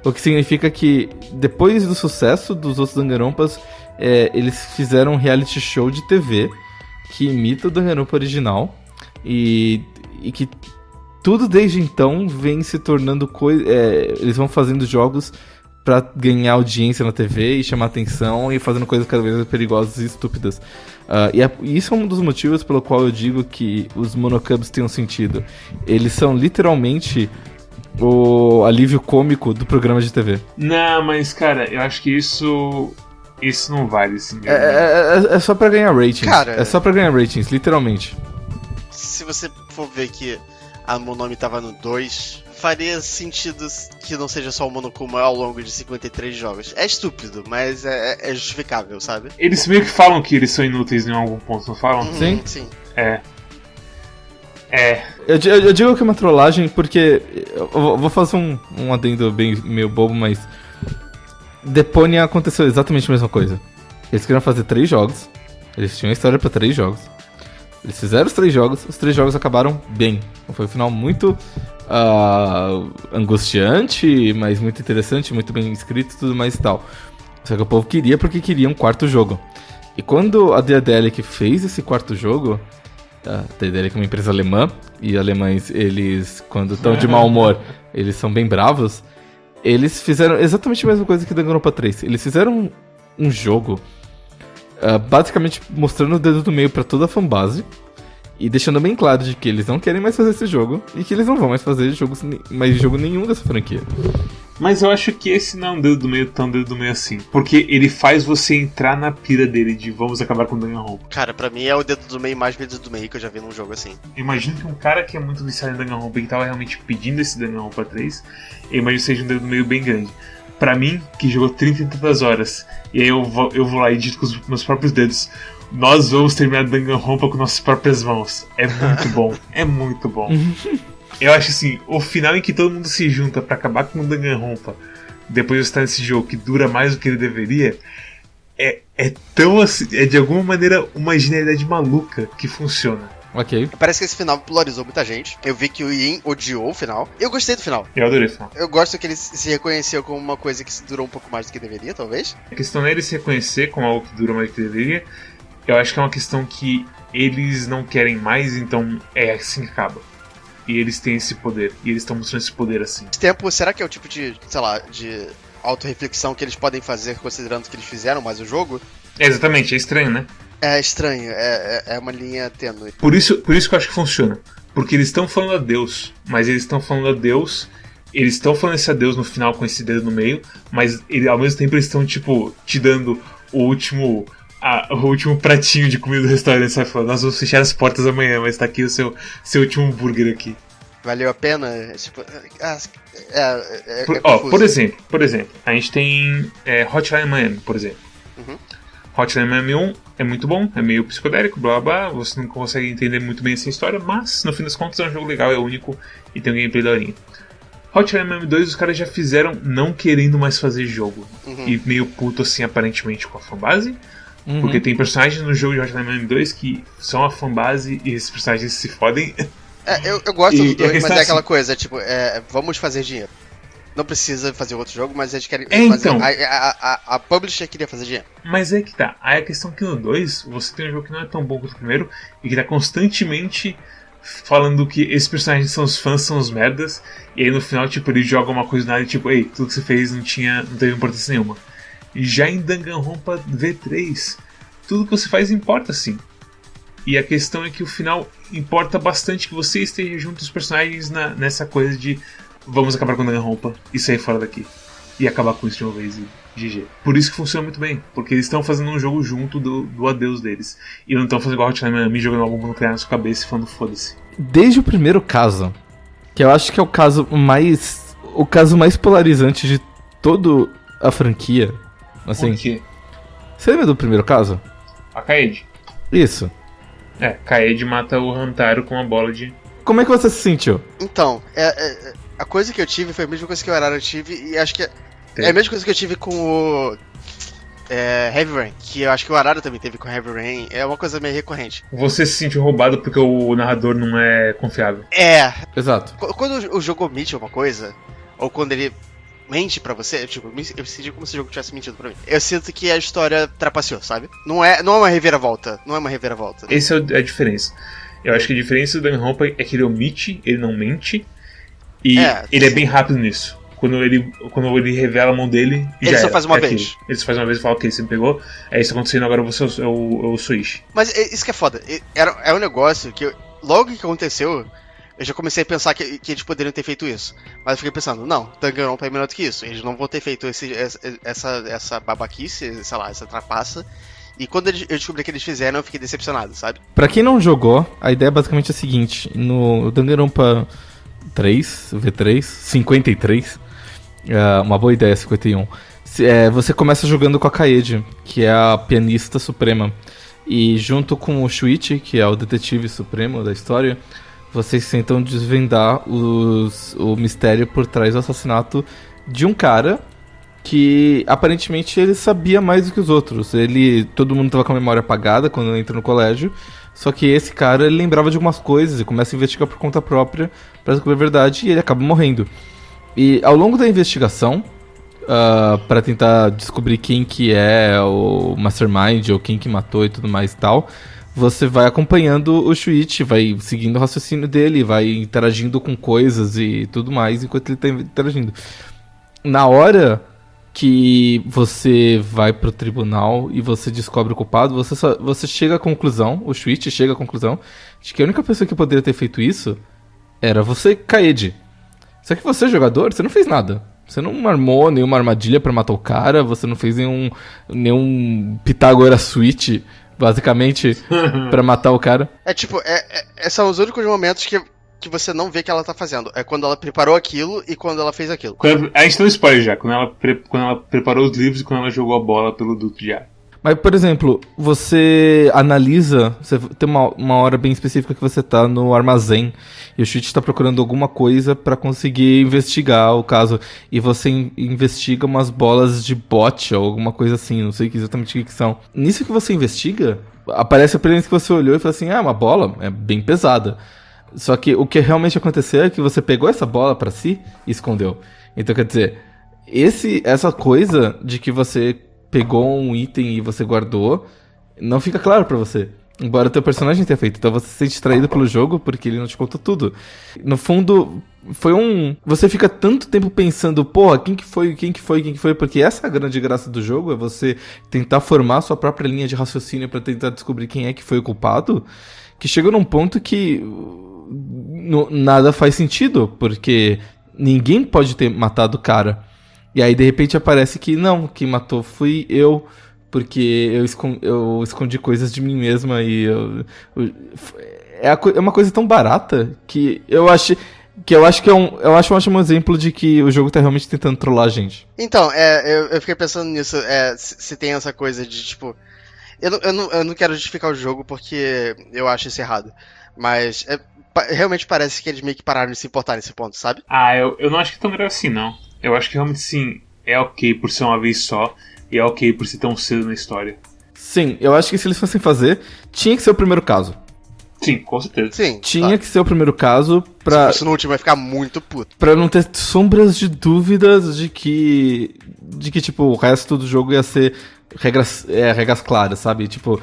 O que significa que depois do sucesso dos outros Danganronpas, é, eles fizeram um reality show de TV que imita o Danganronpa original e, e que tudo desde então vem se tornando coisa. É, eles vão fazendo jogos para ganhar audiência na TV e chamar atenção e fazendo coisas cada vez mais perigosas e estúpidas. Uh, e, é, isso é um dos motivos pelo qual eu digo que os monocubs têm um sentido. Eles são literalmente o alívio cômico do programa de TV. Não, mas cara, eu acho que isso isso não vale, assim. É, é, é, é, só pra ganhar ratings. Cara, é só pra ganhar ratings, literalmente. Se você for ver que a Monome tava no 2, faria sentido que não seja só o Monokuma ao longo de 53 jogos. É estúpido, mas é, é, justificável, sabe? Eles meio que falam que eles são inúteis em algum ponto, não falam? Uhum, sim. Sim. É. É. Eu, eu, eu, digo que é uma trollagem porque. Eu vou fazer um, um adendo bem meio bobo, mas. Deponia aconteceu exatamente a mesma coisa. Eles queriam fazer três jogos. Eles tinham história para três jogos. Eles fizeram os três jogos, os três jogos acabaram bem. Foi um final muito uh, angustiante, mas muito interessante, muito bem escrito e tudo mais e tal. Só que o povo queria porque queria um quarto jogo. E quando a Diadelic fez esse quarto jogo, a Diadelic é uma empresa alemã, e alemães, eles, quando estão de mau humor, eles são bem bravos, eles fizeram exatamente a mesma coisa que Danganronpa 3. Eles fizeram um jogo uh, basicamente mostrando o dedo do meio para toda a fanbase e deixando bem claro de que eles não querem mais fazer esse jogo e que eles não vão mais fazer jogos, mais jogo nenhum dessa franquia. Mas eu acho que esse não é um dedo do meio tão dedo do meio assim. Porque ele faz você entrar na pira dele de vamos acabar com o Danganronpa. Cara, pra mim é o dedo do meio mais dedo do meio que eu já vi num jogo assim. Imagino que um cara que é muito viciado em Danganronpa e que tava realmente pedindo esse Danganronpa 3, eu imagino que seja um dedo do meio bem grande para mim, que jogou 30 e tantas horas, e aí eu vou, eu vou lá e dito com os meus próprios dedos, nós vamos terminar Danganronpa com nossas próprias mãos. É muito bom, é muito bom. Eu acho assim, o final em que todo mundo se junta para acabar com o Danganronpa, depois de estar nesse jogo que dura mais do que ele deveria, é, é tão assim, é de alguma maneira uma genialidade maluca que funciona. Ok. Parece que esse final polarizou muita gente. Eu vi que o Yin odiou o final. Eu gostei do final. Eu adorei o final. Eu gosto que ele se reconheceu como uma coisa que durou um pouco mais do que deveria, talvez. A questão não é ele se reconhecer como algo que dura mais do que deveria. Eu acho que é uma questão que eles não querem mais, então é assim que acaba. E eles têm esse poder. E eles estão mostrando esse poder assim. Esse tempo, será que é o tipo de, sei lá, de autorreflexão que eles podem fazer considerando que eles fizeram mais o jogo? É, exatamente, é estranho, né? É estranho, é, é, é uma linha tênue. Por isso, por isso que eu acho que funciona. Porque eles estão falando a Deus, mas eles estão falando a Deus. Eles estão falando esse adeus no final com esse dedo no meio, mas ele, ao mesmo tempo eles estão, tipo, te dando o último. A, o último pratinho de comida do restaurante, sabe? Falando, nós vamos fechar as portas amanhã, mas tá aqui o seu, seu último hambúrguer aqui. Valeu a pena? Tipo, é, é, é, por, ó, por exemplo, por exemplo, a gente tem é, Hotline Miami, por exemplo. Uhum. Hotline Miami 1 é muito bom, é meio psicodélico, blá blá, você não consegue entender muito bem essa história, mas no fim das contas é um jogo legal, é único e tem um gameplay da horinha. Hotline Miami 2 os caras já fizeram não querendo mais fazer jogo. Uhum. E meio puto assim, aparentemente, com a fanbase. Uhum. Porque tem personagens no jogo de Hotline Miami 2 que são a fanbase e esses personagens se fodem. É, eu, eu gosto e, do 2, mas é aquela coisa, tipo, é, vamos fazer dinheiro não precisa fazer outro jogo, mas eles querem é, fazer. Então. A, a, a, a, publisher queria fazer dinheiro. Mas é que tá. Aí a questão é que no 2, você tem um jogo que não é tão bom quanto o primeiro e que tá constantemente falando que esses personagens são os fãs, são os merdas, e aí no final, tipo, ele joga uma coisa nada e tipo, ei, tudo que você fez não tinha. não teve importância nenhuma. Já em Danganronpa V3, tudo que você faz importa sim. E a questão é que o final importa bastante que você esteja junto aos personagens na, nessa coisa de vamos acabar com a roupa e sair fora daqui. E acabar com isso de uma vez e GG. Por isso que funciona muito bem, porque eles estão fazendo um jogo junto do, do adeus deles. E não estão fazendo igual Hotline Miami jogando uma bomba nuclear na sua cabeça e falando foda-se. Desde o primeiro caso, que eu acho que é o caso mais. o caso mais polarizante de toda a franquia. Assim. Por quê? Você lembra do primeiro caso? A Kaede. Isso. É, Kaede mata o Hantaro com uma bola de. Como é que você se sentiu? Então, é, é, a coisa que eu tive foi a mesma coisa que o Arara tive, e acho que é, é a mesma coisa que eu tive com o é, Heavy Rain, que eu acho que o Arara também teve com Heavy Rain, é uma coisa meio recorrente. Você se sentiu roubado porque o narrador não é confiável. É. Exato. Quando o jogo omite uma coisa, ou quando ele mente para você, tipo, eu senti como se o jogo tivesse mentido pra mim. Eu sinto que a história trapaceou, sabe? Não é, não é uma reviravolta, não é uma reviravolta. Essa é a diferença. Eu acho que a diferença do Danganronpa é que ele omite, ele não mente, e é, ele sim. é bem rápido nisso. Quando ele, quando ele revela a mão dele, ele já só era, faz uma é vez. Aquilo. Ele só faz uma vez e fala, ok, você me pegou, é isso acontecendo, agora você é o, é o Switch. Mas é, isso que é foda. Era, é um negócio que, logo que aconteceu, eu já comecei a pensar que, que, eles poderiam ter feito isso. Mas eu fiquei pensando, não, Danganronpa é melhor do que isso. Eles não vão ter feito esse, essa, essa babaquice, sei lá, essa trapaça. E quando eu descobri que eles fizeram, eu fiquei decepcionado, sabe? Pra quem não jogou, a ideia é basicamente a seguinte: no Danganronpa 3, V3, 53, uh, uma boa ideia, 51. É, você começa jogando com a Kaede, que é a pianista suprema. E junto com o Shuichi, que é o detetive supremo da história, vocês tentam desvendar os, o mistério por trás do assassinato de um cara que aparentemente ele sabia mais do que os outros. Ele, todo mundo tava com a memória apagada quando entra no colégio, só que esse cara ele lembrava de algumas coisas e começa a investigar por conta própria para descobrir a verdade e ele acaba morrendo. E ao longo da investigação, uh, ah, para tentar descobrir quem que é o Mastermind ou quem que matou e tudo mais e tal, você vai acompanhando o Shuichi, vai seguindo o raciocínio dele, vai interagindo com coisas e tudo mais enquanto ele está interagindo. Na hora que você vai pro tribunal e você descobre o culpado, você, só, você chega à conclusão, o Shuichi chega à conclusão, de que a única pessoa que poderia ter feito isso era você, Kaede. Só que você, jogador, você não fez nada. Você não armou nenhuma armadilha para matar o cara, você não fez nenhum, nenhum Pitágoras Switch, basicamente, para matar o cara. É tipo, é, é, são os únicos momentos que que você não vê que ela tá fazendo. É quando ela preparou aquilo e quando ela fez aquilo. Quando, a gente tem um spoiler já, quando ela, quando ela preparou os livros e quando ela jogou a bola pelo duto de ar. Mas, por exemplo, você analisa, você tem uma, uma hora bem específica que você tá no armazém e o Chute está procurando alguma coisa para conseguir investigar o caso. E você in investiga umas bolas de bote ou alguma coisa assim, não sei exatamente o que, são. Nisso que você investiga, aparece a premissa que você olhou e fala assim: ah, uma bola é bem pesada. Só que o que realmente aconteceu é que você pegou essa bola para si e escondeu. Então quer dizer, esse, essa coisa de que você pegou um item e você guardou, não fica claro para você. Embora o teu personagem tenha feito. Então você se sente traído pelo jogo porque ele não te contou tudo. No fundo, foi um. Você fica tanto tempo pensando, porra, quem que foi, quem que foi, quem que foi, porque essa é a grande graça do jogo, é você tentar formar sua própria linha de raciocínio para tentar descobrir quem é que foi o culpado. Que chega num ponto que nada faz sentido, porque ninguém pode ter matado o cara. E aí de repente aparece que não, quem matou fui eu, porque eu, escondi, eu escondi coisas de mim mesma e eu, eu, é, a, é, uma coisa tão barata que eu acho que eu acho que é um, eu acho um ótimo exemplo de que o jogo tá realmente tentando trollar a gente. Então, é, eu, eu fiquei pensando nisso, é, se, se tem essa coisa de tipo, eu não, eu, não, eu não quero justificar o jogo porque eu acho isso errado. Mas é, realmente parece que eles meio que pararam de se importar nesse ponto, sabe? Ah, eu, eu não acho que é tão grave assim, não. Eu acho que realmente sim, é ok por ser uma vez só, e é ok por ser tão cedo na história. Sim, eu acho que se eles fossem fazer, tinha que ser o primeiro caso. Sim, com certeza. Sim, tinha tá. que ser o primeiro caso pra. Se no último vai ficar muito puto. Pra não ter sombras de dúvidas de que. De que, tipo, o resto do jogo ia ser regras, é, regras claras, sabe? Tipo,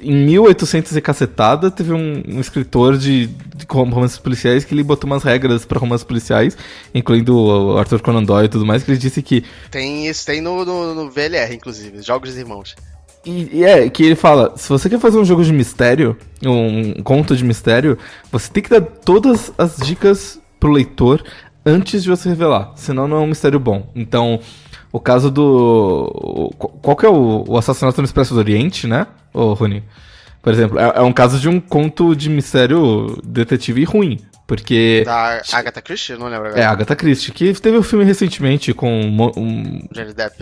em 1800 e cacetada, teve um, um escritor de, de, romances policiais que ele botou umas regras para romances policiais, incluindo o Arthur Conan Doyle e tudo mais, que ele disse que... Tem isso, tem no, no, no VLR, inclusive, Jogos dos Irmãos. E, e, é, que ele fala, se você quer fazer um jogo de mistério, um conto de mistério, você tem que dar todas as dicas pro leitor antes de você revelar, senão não é um mistério bom. Então, o caso do. Qual que é o, o assassinato no Expresso do Oriente, né, ô Rony? Por exemplo, é, é, um caso de um conto de mistério detetive ruim. Porque. Da Agatha Christie? Não lembro agora. É, Agatha Christie, que teve um filme recentemente com. Um,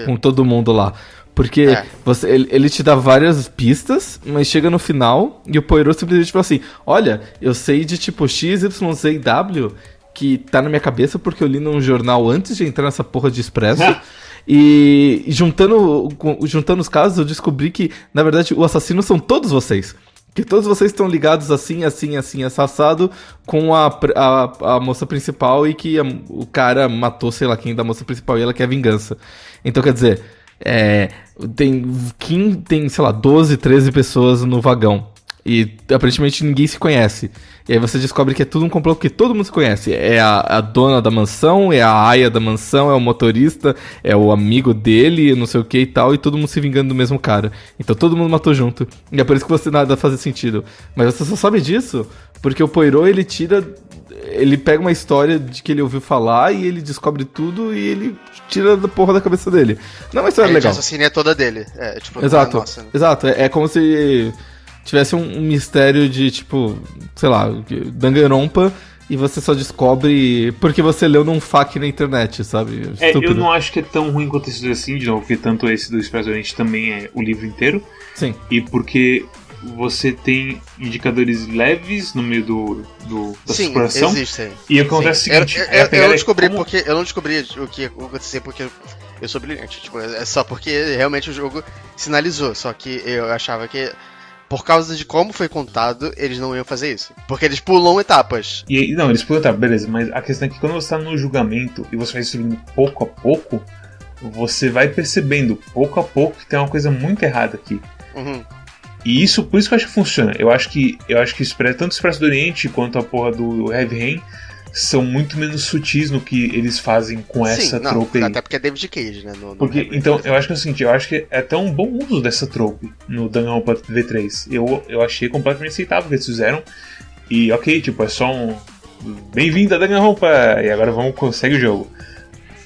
com todo mundo lá. Porque É. você, ele, ele te dá várias pistas, mas chega no final e o Poirot simplesmente fala assim: Olha, eu sei de tipo X, Y, Z e W que tá na minha cabeça porque eu li num jornal antes de entrar nessa porra de expresso. E juntando, juntando os casos, eu descobri que, na verdade, o assassino são todos vocês. Que todos vocês estão ligados assim, assim, assim, assassado com a, a, a moça principal e que a- o cara matou, sei lá quem da moça principal e ela quer vingança. Então, quer dizer, é, tem, 15, tem, sei lá, 12, 13 pessoas no vagão. E aparentemente ninguém se conhece. E aí você descobre que é tudo um complô que todo mundo se conhece. É a, a dona da mansão, é a aia da mansão, é o motorista, é o amigo dele, não sei o que e tal, e todo mundo se vingando do mesmo cara. Então todo mundo matou junto. E é por isso que você nada faz sentido. Mas você só sabe disso porque o Poirot ele tira. Ele pega uma história de que ele ouviu falar e ele descobre tudo e ele tira da porra da cabeça dele. Não é uma história Aí legal. A assassina é toda dele. É, tipo, é Exato, nossa, né? exato. É, é como se tivesse um, um mistério de, tipo, sei lá, Danganronpa e você só descobre porque você leu num FAQ na internet, sabe? É, eu não acho que é tão ruim quanto esse assim, de novo, porque tanto esse do Expresso Oriente também é o livro inteiro, Sim, e porque você tem indicadores leves no meio do, do da Sim, exploração. existem. E acontece Sim. o seguinte: eu, eu, eu, descobri como- porque eu não descobri o que ia acontecer porque eu sou brilhante. Tipo, é só porque realmente o jogo sinalizou. Só que eu achava que por causa de como foi contado, eles não iam fazer isso. Porque eles pulam etapas. E não, eles podem estar, beleza, mas a questão é que quando você está no julgamento e você vai subindo pouco a pouco, você vai percebendo pouco a pouco que tem uma coisa muito errada aqui. Uhum. E isso, por isso que eu acho que funciona. Eu acho que eu acho que tanto o Expresso do Oriente quanto a porra do Heavy Rain são muito menos sutis no que eles fazem com essa Sim, não, trope aí. até porque é David Cage, né? No, no Porque, então, eu acho que é o seguinte, eu acho que é até um bom uso dessa trope no Danganronpa V3. Eu, eu achei completamente aceitável o que eles fizeram. E ok, tipo, é só um. Bem-vindo a Danganronpa! E agora vamos consegue o jogo.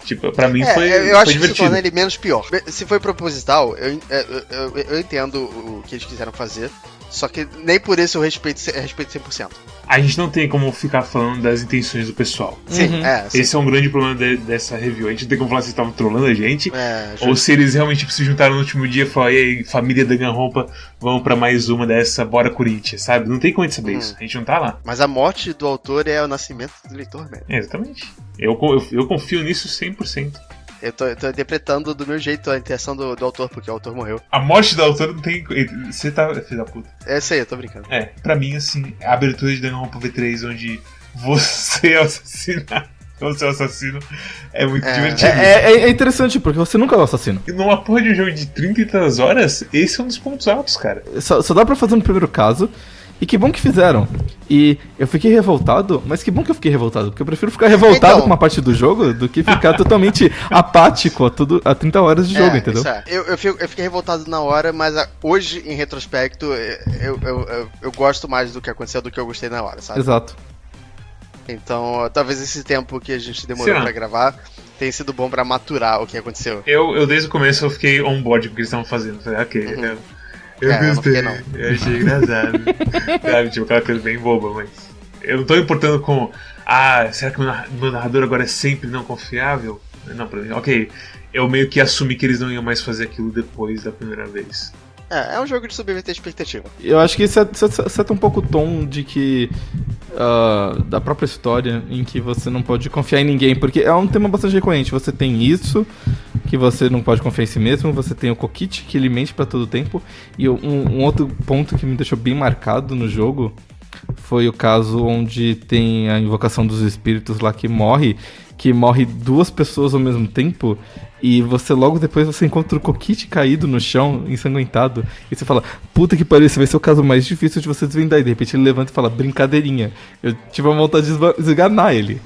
Tipo, pra mim É, foi, eu foi acho que isso divertido. torna ele menos pior. Se foi proposital, eu, eu, eu, eu entendo o que eles quiseram fazer. Só que nem por isso eu respeito, respeito 100%. A gente não tem como ficar falando das intenções do pessoal. Sim, Uhum. é. Sim. Esse é um grande problema de- dessa review. A gente não tem como falar se eles estavam trolando a gente. É, Ou se eles realmente tipo, se juntaram no último dia e falaram, e aí, família Danganronpa, vamos pra mais uma dessa, bora Corinthians, sabe? Não tem como a gente saber Hum. isso. A gente não tá lá. Mas a morte do autor é o nascimento do leitor, velho. É, exatamente. Eu, eu, eu confio nisso 100%. Eu tô, eu tô interpretando do meu jeito a intenção do, do autor, porque o autor morreu. A morte do autor não tem. Você tá. Filho da puta. É isso aí, eu tô brincando. É, pra mim, assim, a abertura de Danganronpa V3, onde você é o assassino. Você é o assassino, é muito É. divertido. É, é- é interessante, porque você nunca é o assassino. E numa porra de um jogo de 30 e tantas horas, esse é um dos pontos altos, cara. Só, só dá pra fazer no primeiro caso. E que bom que fizeram. E eu fiquei revoltado, mas que bom que eu fiquei revoltado, porque eu prefiro ficar revoltado Então. com uma parte do jogo do que ficar totalmente apático a, tudo, a 30 horas de jogo, É, entendeu? isso é. Eu, eu, fico- eu fiquei revoltado na hora, mas ah, hoje, em retrospecto, eu, eu, eu, eu gosto mais do que aconteceu do que eu gostei na hora, sabe? Exato. Então, talvez esse tempo que a gente demorou pra gravar tenha sido bom pra maturar o que aconteceu. Eu, eu desde o começo eu fiquei on board com o que eles estavam fazendo. Falei, ok, Uhum. Eu, É, eu não gostei. fiquei, não. Eu achei engraçado. Sabe, tipo, aquela coisa bem boba, mas. Eu não tô importando com. Ah, será que o meu narra- meu narrador agora é sempre não confiável? Não, pra mim, ok. Eu meio que assumi que eles não iam mais fazer aquilo depois da primeira vez. É, é um jogo de subverter expectativa. Eu acho que isso seta um pouco o tom de que. ah, da própria história, em que você não pode confiar em ninguém, porque é um tema bastante recorrente. Você tem isso, que você não pode confiar em si mesmo, você tem o Coquite, que ele mente pra todo tempo, e um, um outro ponto que me deixou bem marcado no jogo foi o caso onde tem a invocação dos espíritos lá que morre, que morre duas pessoas ao mesmo tempo, e você logo depois você encontra o Coquite caído no chão, ensanguentado, e você fala, puta que pariu, esse vai ser o caso mais difícil de você desvendar, e de repente ele levanta e fala, brincadeirinha. Eu tive a vontade de esba- esganar ele.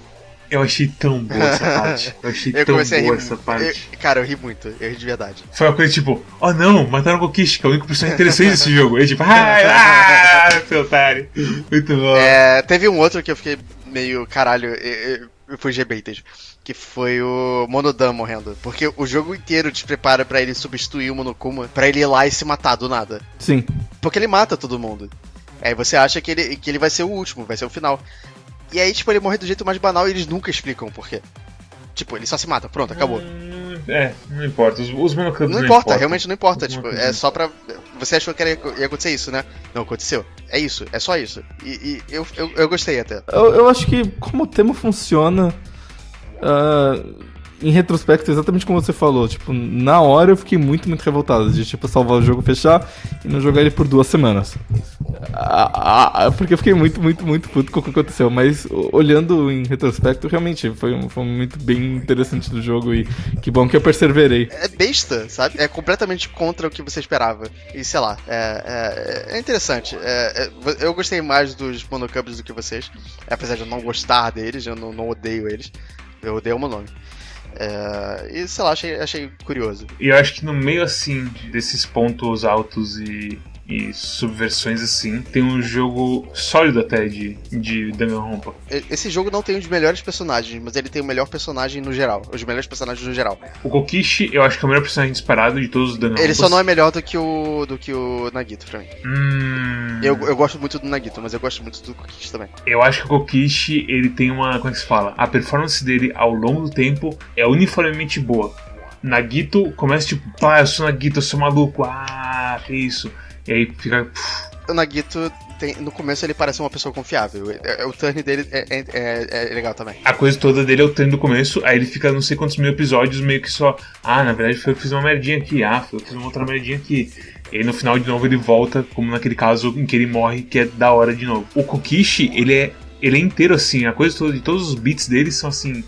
Eu achei tão boa essa parte. Eu achei Eu tão comecei a rir. boa essa parte. eu- cara, eu ri muito. Eu ri de verdade. Foi uma coisa tipo, oh não, mataram o Kokishi, que é o único personagem interessante desse jogo. E tipo, ah, ah, seu otário. Muito bom. É, teve um outro que eu fiquei meio, caralho, eu, eu- fui gebaited. Que foi o Monodan morrendo. Porque o jogo inteiro te prepara pra ele substituir o Monokuma, pra ele ir lá e se matar do nada. Sim. Porque ele mata todo mundo. Aí você acha que ele, que ele vai ser o último, vai ser o final. E aí, tipo, ele morre do jeito mais banal e eles nunca explicam o porquê. Tipo, ele só se mata, pronto, acabou. Hum, é, não importa. Os, os Não não, importa, importam. realmente não importa. Os Tipo, é só pra. Você achou que era- ia acontecer isso, né? Não aconteceu. É isso, é só isso. E, e eu, eu, eu gostei até. Eu, eu acho que como o tema funciona, ah, em retrospecto, exatamente como você falou, tipo, na hora eu fiquei muito, muito revoltado de, tipo, salvar o jogo, fechar e não jogar ele por duas semanas. Ah, porque eu fiquei muito, muito, muito puto com o que aconteceu, mas olhando em retrospecto, realmente foi foi momento bem interessante do jogo e que bom que eu perseverei. É besta, sabe? É completamente contra o que você esperava. E sei lá, é, é, é interessante. É, é, eu gostei mais dos monocubs do que vocês. Apesar de eu não gostar deles, eu não, não odeio eles. Eu odeio o meu. É, e sei lá, achei, achei curioso. E eu acho que no meio assim desses pontos altos e, e subversões assim, tem um jogo sólido até de, de Danganronpa. Esse jogo não tem os melhores personagens, mas ele tem o melhor personagem no geral. Os melhores personagens no geral. O Kokishi, eu acho que é o melhor personagem disparado de todos os Danganronpas. Ele só não é melhor do que o do que o Nagito pra mim. Hum, Eu, eu gosto muito do Nagito, mas eu gosto muito do Kukishi também. Eu acho que o Kokishi, ele tem uma. Como é que se fala? A performance dele ao longo do tempo é uniformemente boa. Nagito começa tipo, pá, eu sou Nagito, eu sou maluco, ah, que isso. E aí fica. O Nagito, tem- no começo ele parece uma pessoa confiável. É- é- O turn dele é, é- é- é legal também. A coisa toda dele é o treino do começo, aí ele fica não sei quantos mil episódios meio que só. Ah, na verdade foi eu que fiz uma merdinha aqui, ah, foi eu que fiz uma outra merdinha aqui. E aí no final de novo ele volta, como naquele caso em que ele morre, que é da hora de novo. O Kokishi, ele é. Ele é inteiro assim, a coisa toda de todos os beats dele são assim.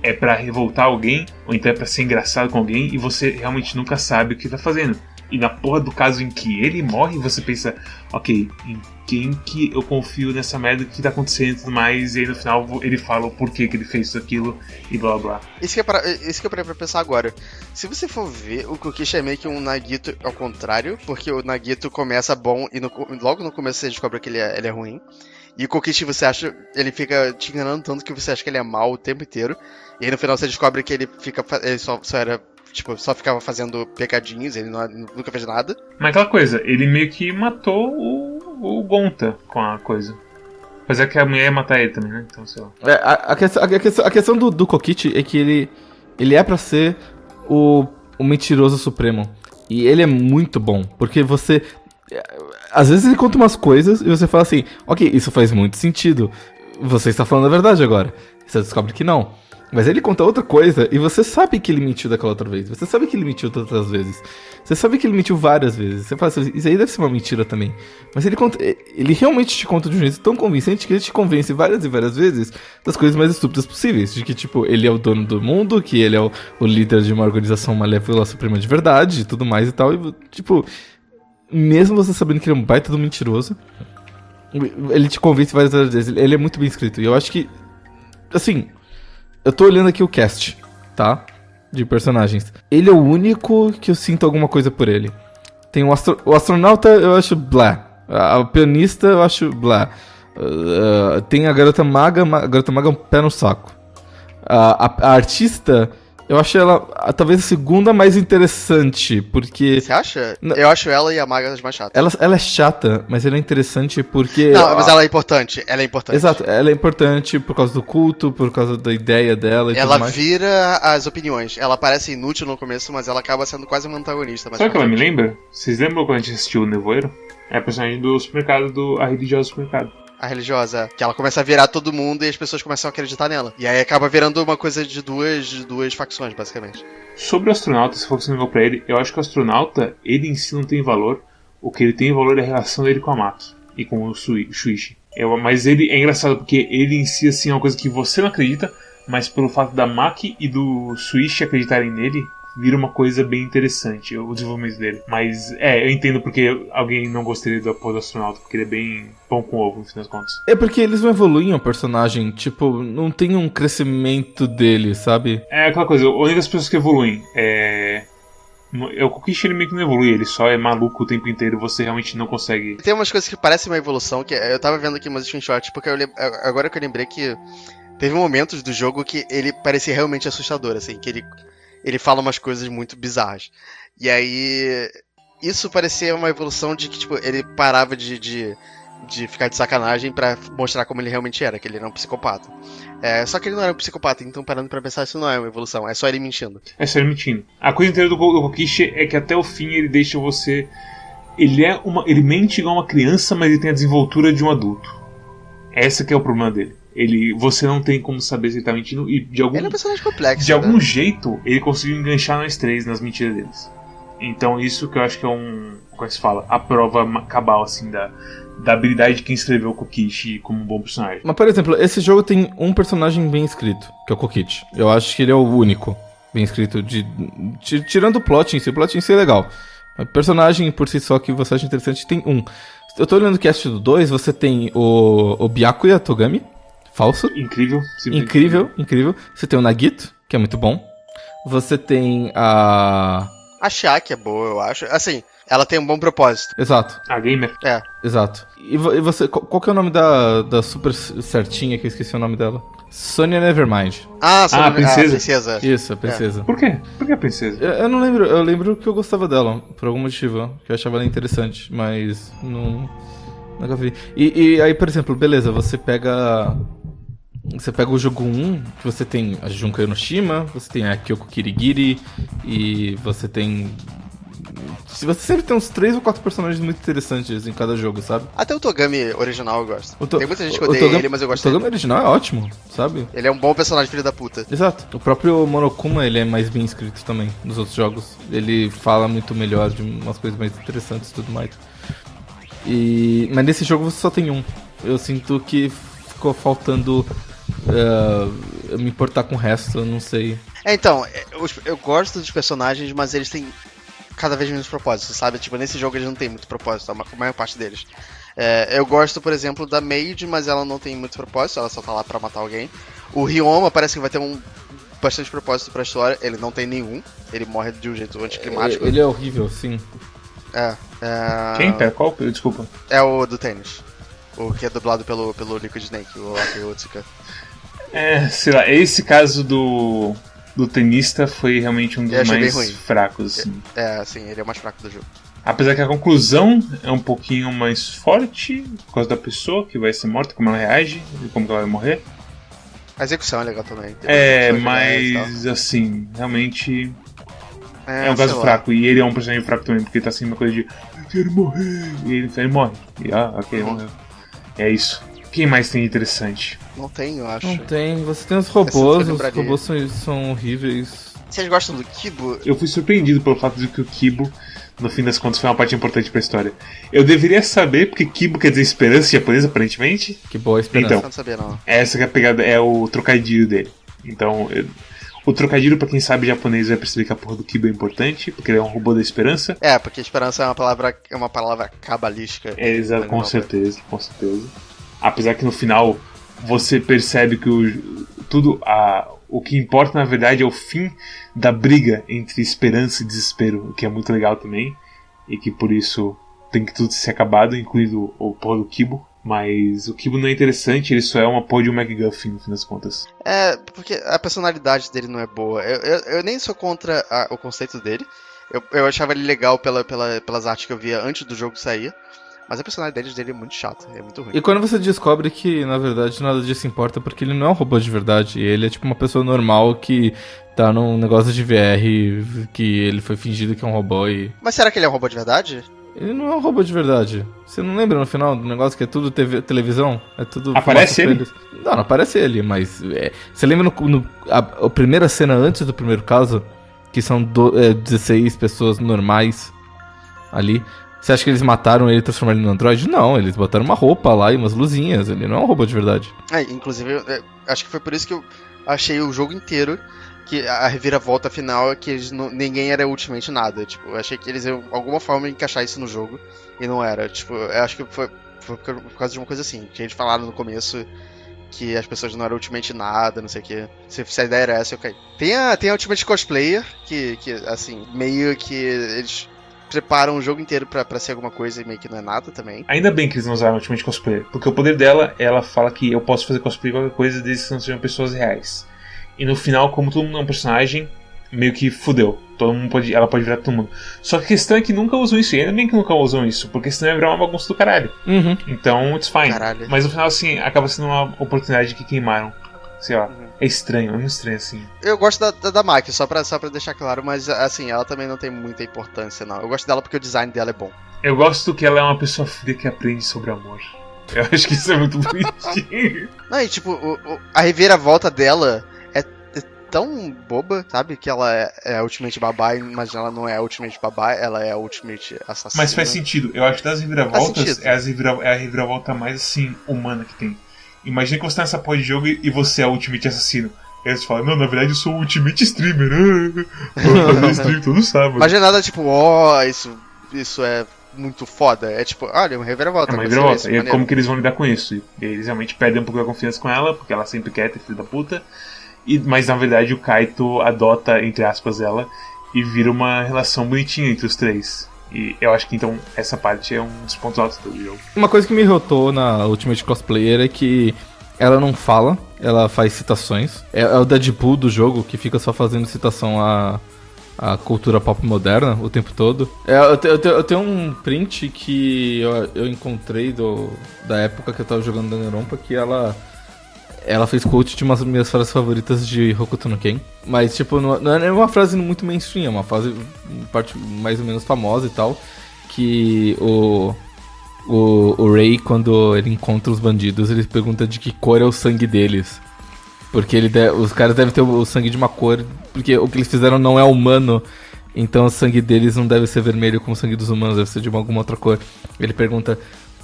É pra revoltar alguém, ou então é pra ser engraçado com alguém, e você realmente nunca sabe o que tá fazendo. E na porra do caso em que ele morre, você pensa, ok, em quem que eu confio nessa merda que tá acontecendo e tudo mais, e aí no final ele fala o porquê que ele fez isso aquilo e blá blá. Isso que, é isso que eu parei pra pensar agora. Se você for ver, o Kukishi é meio que um Nagito ao contrário, porque o Nagito começa bom e no logo no começo você descobre que ele é, ele é ruim. E o Kokishi você acha, ele fica te enganando tanto que você acha que ele é mal o tempo inteiro. E aí no final você descobre que ele fica, ele só, só era, tipo, só ficava fazendo pegadinhos, ele não- nunca fez nada. Mas aquela coisa, ele meio que matou o, o Gonta com a coisa. Apesar que a mulher ia matar ele também, né? Então, sei lá. É, a, a questão, a questão, a questão do, do Kokichi é que ele, ele é pra ser o, o mentiroso supremo. E ele é muito bom, porque você. é, Às vezes ele conta umas coisas e você fala assim, ok, isso faz muito sentido. Você está falando a verdade agora. Você descobre que não. Mas ele conta outra coisa e você sabe que ele mentiu daquela outra vez. Você sabe que ele mentiu todas as vezes. Você sabe que ele mentiu várias vezes. Você fala assim, isso aí deve ser uma mentira também. Mas ele conta, ele realmente te conta de um jeito tão convincente que ele te convence várias e várias vezes das coisas mais estúpidas possíveis. De que, tipo, ele é o dono do mundo, que ele é o, o líder de uma organização malévola suprema de verdade e tudo mais e tal. E, tipo, mesmo você sabendo que ele é um baita do mentiroso, ele te convence várias vezes. Ele é muito bem escrito. E eu acho que, assim, eu tô olhando aqui o cast, tá? De personagens. Ele é o único que eu sinto alguma coisa por ele. Tem o, astro- o astronauta, eu acho blá. A, pianista, eu acho blá. Uh, uh, tem a garota maga, ma- a garota maga é um pé no saco. A, a- a artista, eu acho ela talvez a segunda mais interessante, porque Você acha? Não. Eu acho ela e a Maga as mais chatas. ela, ela é chata, mas ela é interessante porque. Não, mas ela é importante. Ela é importante. Exato, ela é importante por causa do culto, por causa da ideia dela e Ela tudo mais. vira as opiniões. Ela parece inútil no começo, mas ela acaba sendo quase uma antagonista. Sabe o que ela me lembra? Vocês lembram quando a gente assistiu o Nevoeiro? É a personagem do supermercado, do a religiosa do supermercado. A religiosa, que ela começa a virar todo mundo e as pessoas começam a acreditar nela. E aí acaba virando uma coisa de duas, de duas facções, basicamente. Sobre o astronauta, se você não pra ele, eu acho que o astronauta, ele em si não tem valor. O que ele tem valor é a relação dele com a Maki e com o Shuichi. Eu, mas ele é engraçado porque ele em si assim, é uma coisa que você não acredita, mas pelo fato da Maki e do Shuichi acreditarem nele, vira uma coisa bem interessante o desenvolvimento dele. Mas é, eu entendo porque alguém não gostaria do apoio do astronauta, porque ele é bem pão com ovo, no fim das contas. É porque eles não evoluem o personagem, tipo, não tem um crescimento dele, sabe? É aquela coisa, a única das pessoas que evoluem é. É o Kokishi ele meio que não evolui, ele só é maluco o tempo inteiro, você realmente não consegue. Tem umas coisas que parecem uma evolução, que eu tava vendo aqui umas screenshots, porque eu lem- agora que eu lembrei que teve momentos do jogo que ele parecia realmente assustador, assim, que ele, ele fala umas coisas muito bizarras. E aí, isso parecia uma evolução de que, tipo, ele parava de, de, de ficar de sacanagem pra mostrar como ele realmente era, que ele era um psicopata. É, só que ele não era um psicopata, então parando pra pensar, isso não é uma evolução, é só ele mentindo. É só ele mentindo. A coisa inteira do, do Kokishi é que até o fim ele deixa você. Ele é uma. Ele mente igual uma criança, mas ele tem a desenvoltura de um adulto. Esse que é o problema dele. Ele, você não tem como saber se ele tá mentindo e de algum Ele é um personagem complexo. de né? algum jeito ele conseguiu enganchar nós três nas mentiras deles. Então isso que eu acho que é um, como é que se fala, a prova cabal assim da da habilidade de quem escreveu o Kokishi como um bom personagem. Mas, por exemplo, esse jogo tem um personagem bem escrito, que é o Kokichi. Eu acho que ele é o único bem escrito, de, ti- tirando o plot em si. O plot em si é legal. Mas personagem por si só que você acha interessante tem um. Eu tô olhando o cast do 2, você tem o, o Byakuya Togami, falso. Incrível, Incrível, incrível. Você tem o Nagito, que é muito bom. Você tem a. A Shaq é boa, eu acho. Assim, ela tem um bom propósito. Exato, A gamer. É. exato. E, vo- e você. Qual, que é o nome da, da super certinha que eu esqueci o nome dela? Sonia Nevermind. Ah, Ah, a princesa. princesa. Isso, a princesa. Por quê? Por que a princesa? Eu, eu não lembro, eu lembro que eu gostava dela, por algum motivo, que eu achava ela interessante, mas não. Nunca vi. E, e aí, por exemplo, beleza, você pega. Você pega o jogo 1, que você tem a Junko Enoshima, você tem a Kyoko Kirigiri, e você tem. Você sempre tem uns 3 ou 4 personagens muito interessantes em cada jogo, sabe? Até o Togami original eu gosto. To- Tem muita gente que odeia Togami- ele, mas eu gosto O Togami dele. original é ótimo, sabe? Ele é um bom personagem, filho da puta. Exato. O próprio Monokuma, ele é mais bem escrito também nos outros jogos. Ele fala muito melhor de umas coisas mais interessantes e tudo mais. E... Mas nesse jogo você só tem um. Eu sinto que ficou faltando eh, me importar com o resto, eu não sei. É, então, é, os- eu gosto dos personagens, mas eles têm cada vez menos propósito, sabe? Tipo, nesse jogo eles não têm muito propósito, a ma- a maior parte deles. É, eu gosto, por exemplo, da Maid, mas ela não tem muito propósito, ela só tá lá pra matar alguém. O Ryoma parece que vai ter um bastante propósito pra história, ele não tem nenhum, ele morre de um jeito anticlimático. Ele é horrível, sim. É, é, Quem? Pera, qual? Desculpa. é o do tênis. O que é dublado pelo, pelo Liquid Snake, o Aki Otsuka. É, sei lá, esse caso do, do tenista foi realmente um dos mais fracos. Assim. É, assim, ele é o mais fraco do jogo. Apesar que a conclusão é um pouquinho mais forte por causa da pessoa que vai ser morta, como ela reage e como ela vai morrer. A execução é legal também. É, mas assim, realmente é, um sei caso lá. fraco. E ele é um personagem fraco também, porque tá assim uma coisa de eu quero morrer. E ele, ele morre. E ah, ok, Uhum. morreu. É isso. Quem mais tem interessante? Não tem, eu acho. Não tem. Você tem os robôs, os robôs são, são horríveis. Vocês gostam do Kibo? Eu fui surpreendido pelo fato de que o Kibo, no fim das contas, foi uma parte importante pra história. Eu deveria saber, porque Kibo quer dizer esperança em japonês, aparentemente. Que boa esperança. Então. Não sabia, não. Essa que é a pegada, é o trocadilho dele. Então, eu- o trocadilho, pra quem sabe japonês, vai perceber que a porra do Kibo é importante, porque ele é um robô da esperança. É, porque esperança é uma palavra, é uma palavra cabalística. É, exato, com Não, certeza, com certeza. Apesar que no final você percebe que o, tudo, a, o que importa na verdade é o fim da briga entre esperança e desespero, o que é muito legal também, e que por isso tem que tudo ser acabado, incluindo o porra do Kibo. Mas o Kibo não é interessante, ele só é uma porra de um MacGuffin no fim das contas. É, porque a personalidade dele não é boa. Eu, eu, eu nem sou contra a- o conceito dele. Eu, eu achava ele legal pela, pela, pelas artes que eu via antes do jogo sair. Mas a personalidade dele é muito chata, é muito ruim. E quando você descobre que, na verdade, nada disso importa, porque ele não é um robô de verdade, ele é tipo uma pessoa normal que tá num negócio de VR, que ele foi fingido que é um robô e. Mas será que ele é um robô de verdade? Ele não é um robô de verdade. Você não lembra no final do negócio que é tudo TV, televisão? É tudo. Aparece ele? Não, não aparece ele, mas. é, você lembra no, no- a, a primeira cena antes do primeiro caso? Que são do, é, 16 pessoas normais ali. Você acha que eles mataram ele e transformaram ele no androide? Não, eles botaram uma roupa lá e umas luzinhas. Ele não é um robô de verdade. É, inclusive, eu- eu acho que foi por isso que eu achei o jogo inteiro que a reviravolta final é que não- ninguém era ultimamente nada. Tipo, eu achei que eles iam alguma forma encaixar isso no jogo e não era. Tipo, eu acho que foi, foi por causa de uma coisa assim, que eles falaram no começo que as pessoas não eram ultimamente nada, não sei o que. Se, se a ideia era essa, ok. Tem a, tem a Ultimate Cosplayer, que, que, assim, meio que eles preparam o jogo inteiro pra, pra ser alguma coisa e meio que não é nada também. Ainda bem que eles não usaram Ultimate Cosplayer, porque o poder dela, ela fala que eu posso fazer cosplay de qualquer coisa desde que não sejam pessoas reais. E no final, como todo mundo é um personagem, meio que fudeu. Todo mundo pode, ela pode virar todo mundo. Só que a questão é que nunca usam isso. E ainda bem que nunca usam isso, porque senão ia virar uma bagunça do caralho. Uhum. Então, it's fine. Caralho. Mas no final, assim, acaba sendo uma oportunidade que queimaram. Sei lá. Uhum. É estranho, é muito estranho, assim. Eu gosto da, da, da Maki, só pra, só pra deixar claro, mas assim, ela também não tem muita importância, não. Eu gosto dela porque o design dela é bom. Eu gosto que ela é uma pessoa fria que aprende sobre amor. Eu acho que isso é muito bonitinho. Não, e tipo, o- o- a reviravolta dela é, é tão boba, sabe? Que ela é, é Ultimate Babá, mas ela não é Ultimate Babá, ela é Ultimate Assassina. Mas faz sentido. Eu acho que das reviravoltas é, as revira- é a reviravolta mais assim, humana que tem. Imagina que você tá nessa porra de jogo e e você é o Ultimate Assassino. Aí você fala, não, na verdade eu sou o Ultimate Streamer. Vou fazer stream todo sábado. Não é nada tipo, ó, isso, isso é muito foda. É tipo, olha, uma reviravolta. É uma reviravolta. E é como que eles vão lidar com isso? E eles realmente perdem um pouco da confiança com ela, porque ela sempre quer ter filho da puta. E, mas na verdade o Kaito adota, entre aspas, ela e vira uma relação bonitinha entre os três. E eu acho que então essa parte é um dos pontos altos do jogo. Uma coisa que me irritou na Ultimate Cosplayer é que ela não fala, ela faz citações. É, é o Deadpool do jogo que fica só fazendo citação à, à cultura pop moderna o tempo todo. É, eu, te- eu te- eu tenho um print que eu, eu encontrei do, da época que eu tava jogando Danganronpa que ela. Ela fez quote de umas das minhas frases favoritas de Hokuto no Ken. Mas, tipo, não, é uma frase muito mainstream, é uma frase parte mais ou menos famosa e tal. Que o, o, o Ray, quando ele encontra os bandidos, ele pergunta de que cor é o sangue deles. Porque ele os caras devem ter o, sangue de uma cor. Porque o que eles fizeram não é humano. Então o sangue deles não deve ser vermelho como o sangue dos humanos, deve ser de uma- alguma outra cor. Ele pergunta: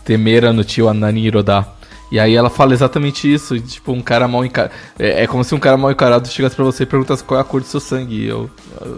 Temera no tio Anani Hiroda. E aí ela fala exatamente isso. e, tipo, um cara mal encarado. É, é como se um cara mal encarado chegasse pra você e perguntasse qual é a cor do seu sangue. E eu.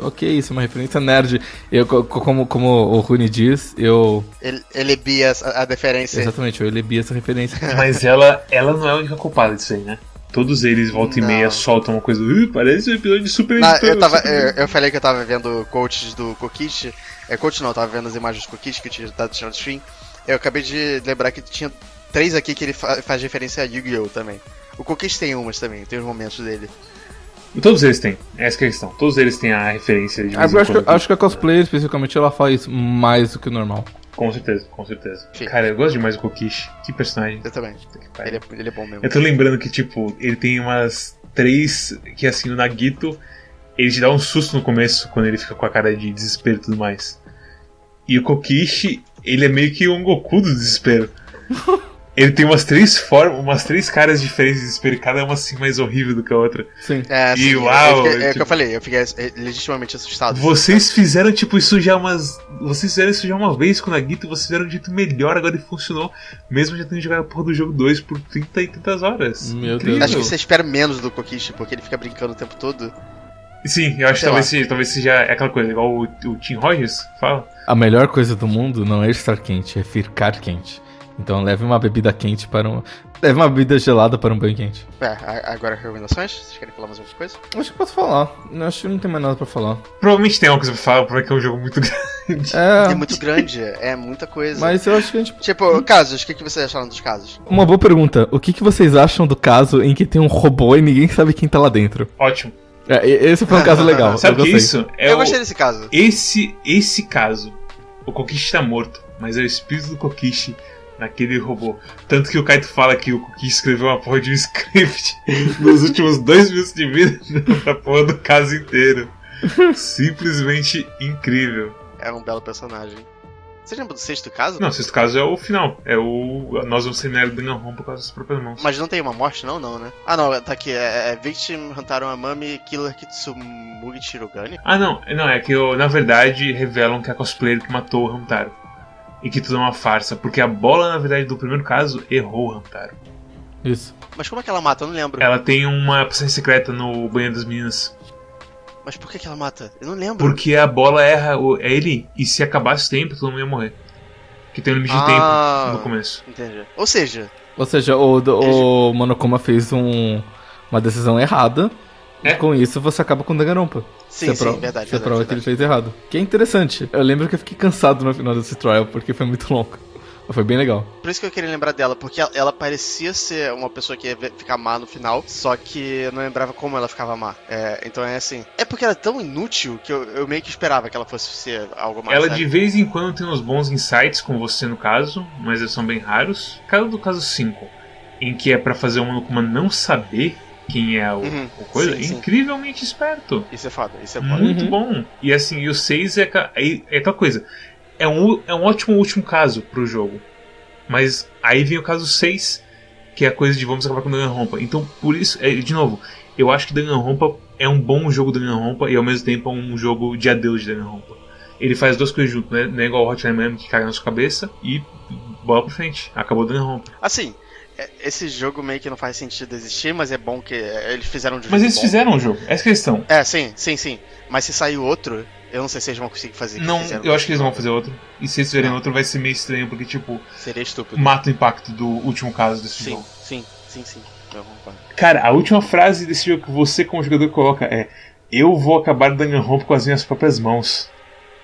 Ok, isso é uma referência nerd. Eu, co- como, como o Rune diz, eu. Ele, ele bia a, a deferência. Exatamente, eu elebi essa referência. Mas ela, ela não é a única culpada disso aí, né? Todos eles, volta e Não. meia, soltam uma coisa. "Ih, parece um episódio de Super Nintendo, eu, tava, eu, eu falei que eu tava vendo coaches do Kokichi. É, coach não, eu tava vendo as imagens do Kokichi que eu tinha dado no stream. Eu acabei de lembrar que tinha três aqui que ele fa- faz referência a Yu-Gi-Oh! também. O Kokichi tem umas também, tem os momentos dele. Todos eles têm, essa que é a questão. Todos eles têm a referência de Ah, acho, que, acho que a cosplayer, especificamente, ela faz mais do que o normal. Com certeza, com certeza. Sim. Cara, eu gosto demais do Kokishi. Que personagem. Eu também. Ele é, ele é bom mesmo. Eu tô lembrando que, tipo, ele tem umas três. Que assim, o Nagito, ele te dá um susto no começo, quando ele fica com a cara de desespero e tudo mais. E o Kokishi, ele é meio que um Goku do desespero. ele tem umas três formas, umas três caras diferentes de desespero, e cada uma assim mais horrível do que a outra. Sim. É, E assim, uau, é o que tipo- eu falei, eu fiquei é, legitimamente assustado. Vocês fizeram, tipo, isso já umas. Vocês fizeram isso já uma vez com o Nagito, vocês fizeram de jeito melhor, agora ele funcionou, mesmo já tendo jogado a porra do jogo 2 por 30 e tantas horas. Meu Incrível. Deus. Acho que você espera menos do Kokichi, porque ele fica brincando o tempo todo. Sim, eu acho que talvez seja, talvez seja aquela coisa, igual o, o Tim Rogers fala. A melhor coisa do mundo não é estar quente, é ficar quente. Então leve uma bebida quente para um. Leve uma bebida gelada para um banho quente. É, agora recomendações? Vocês querem falar mais alguma coisa? Acho que posso falar. Eu Acho que não tem mais nada pra falar. Provavelmente tem uma coisa pra falar, porque é um jogo muito grande. É. É muito grande, é muita coisa. Mas eu acho que a gente. Tipo, casos, o que, que vocês acharam dos casos? Uma boa pergunta. O que, que vocês acham do caso em que tem um robô e ninguém sabe quem tá lá dentro? Ótimo. É, esse foi um caso legal. Sabe eu o que é isso? É eu o, gostei desse caso. esse, esse caso, o Kokishi tá morto, mas é o espírito do Kokishi naquele robô. Tanto que o Kaito fala que o Kokishi escreveu uma porra de um script nos últimos dois minutos de vida pra porra do caso inteiro. Simplesmente incrível. É um belo personagem. Você lembra do sexto caso? Não, esse caso é o final. É o. Nós vamos ser nerd Danganronpa por causa das próprias mãos. Mas não tem uma morte, não? Não, né? Ah, não, tá aqui. É, é Victim, Hantaram Amami, Killer Kitsumugi Shirogane. Ah, não. Não, é que na verdade revelam que é a cosplayer que matou o Hamtaro. E que tudo é uma farsa. Porque a bola, na verdade, do primeiro caso, errou o Hamtaro. Isso. Mas como é que ela mata? Eu não lembro. Ela tem uma passagem secreta no banheiro das meninas. Mas por que, que ela mata? Eu não lembro. Porque a bola erra o, é ele. E se acabasse o tempo, todo mundo ia morrer. Que tem um limite de Ah. tempo no começo. Entendi. Ou seja, Ou seja, o, o Monokuma fez um, uma decisão errada. É. E com isso você acaba com o Danganronpa. Sim, sim, prova, verdade. Você verdade, prova que ele fez errado. Que é interessante. Eu lembro que eu fiquei cansado no final desse trial, porque foi muito longo. Foi bem legal. Por isso que eu queria lembrar dela, porque ela, ela parecia ser uma pessoa que ia ficar má no final, só que eu não lembrava como ela ficava má. É, então é assim. É porque ela é tão inútil que eu, eu meio que esperava que ela fosse ser algo mais. Ela sabe? de vez em quando tem uns bons insights, com você no caso, mas eles são bem raros. Caso do caso 5, em que é pra fazer o Monokuma não saber quem é o, Uhum, o coisa, sim, é sim. incrivelmente esperto. Isso é foda, isso é foda. Muito Uhum. bom. E assim, e o 6 é, é, é aquela coisa. É um, é um ótimo último caso pro jogo. Mas aí vem o caso 6, que é a coisa de vamos acabar com Danganronpa. Então, por isso, é, de novo, eu acho que Danganronpa é um bom jogo Danganronpa e ao mesmo tempo é um jogo de adeus de Danganronpa. Ele faz duas coisas junto, né? Não é igual o Hotline Miami que caga na sua cabeça e bola pra frente. Acabou Danganronpa. Assim, esse jogo meio que não faz sentido existir, mas é bom que é, eles fizeram um Mas jeito eles bom. fizeram o jogo, essa é questão. É, sim, sim, sim. Mas se sair outro, eu não sei se eles vão conseguir fazer. Não, eu acho que eles vão jogo. fazer outro. E se eles fizerem Não. outro vai ser meio estranho, porque tipo, Seria estúpido. mata o impacto do último caso desse Sim, jogo. sim, sim, sim. Concordo. Cara, a última frase desse jogo que você como jogador coloca é Eu vou acabar Danganronpa com as minhas próprias mãos.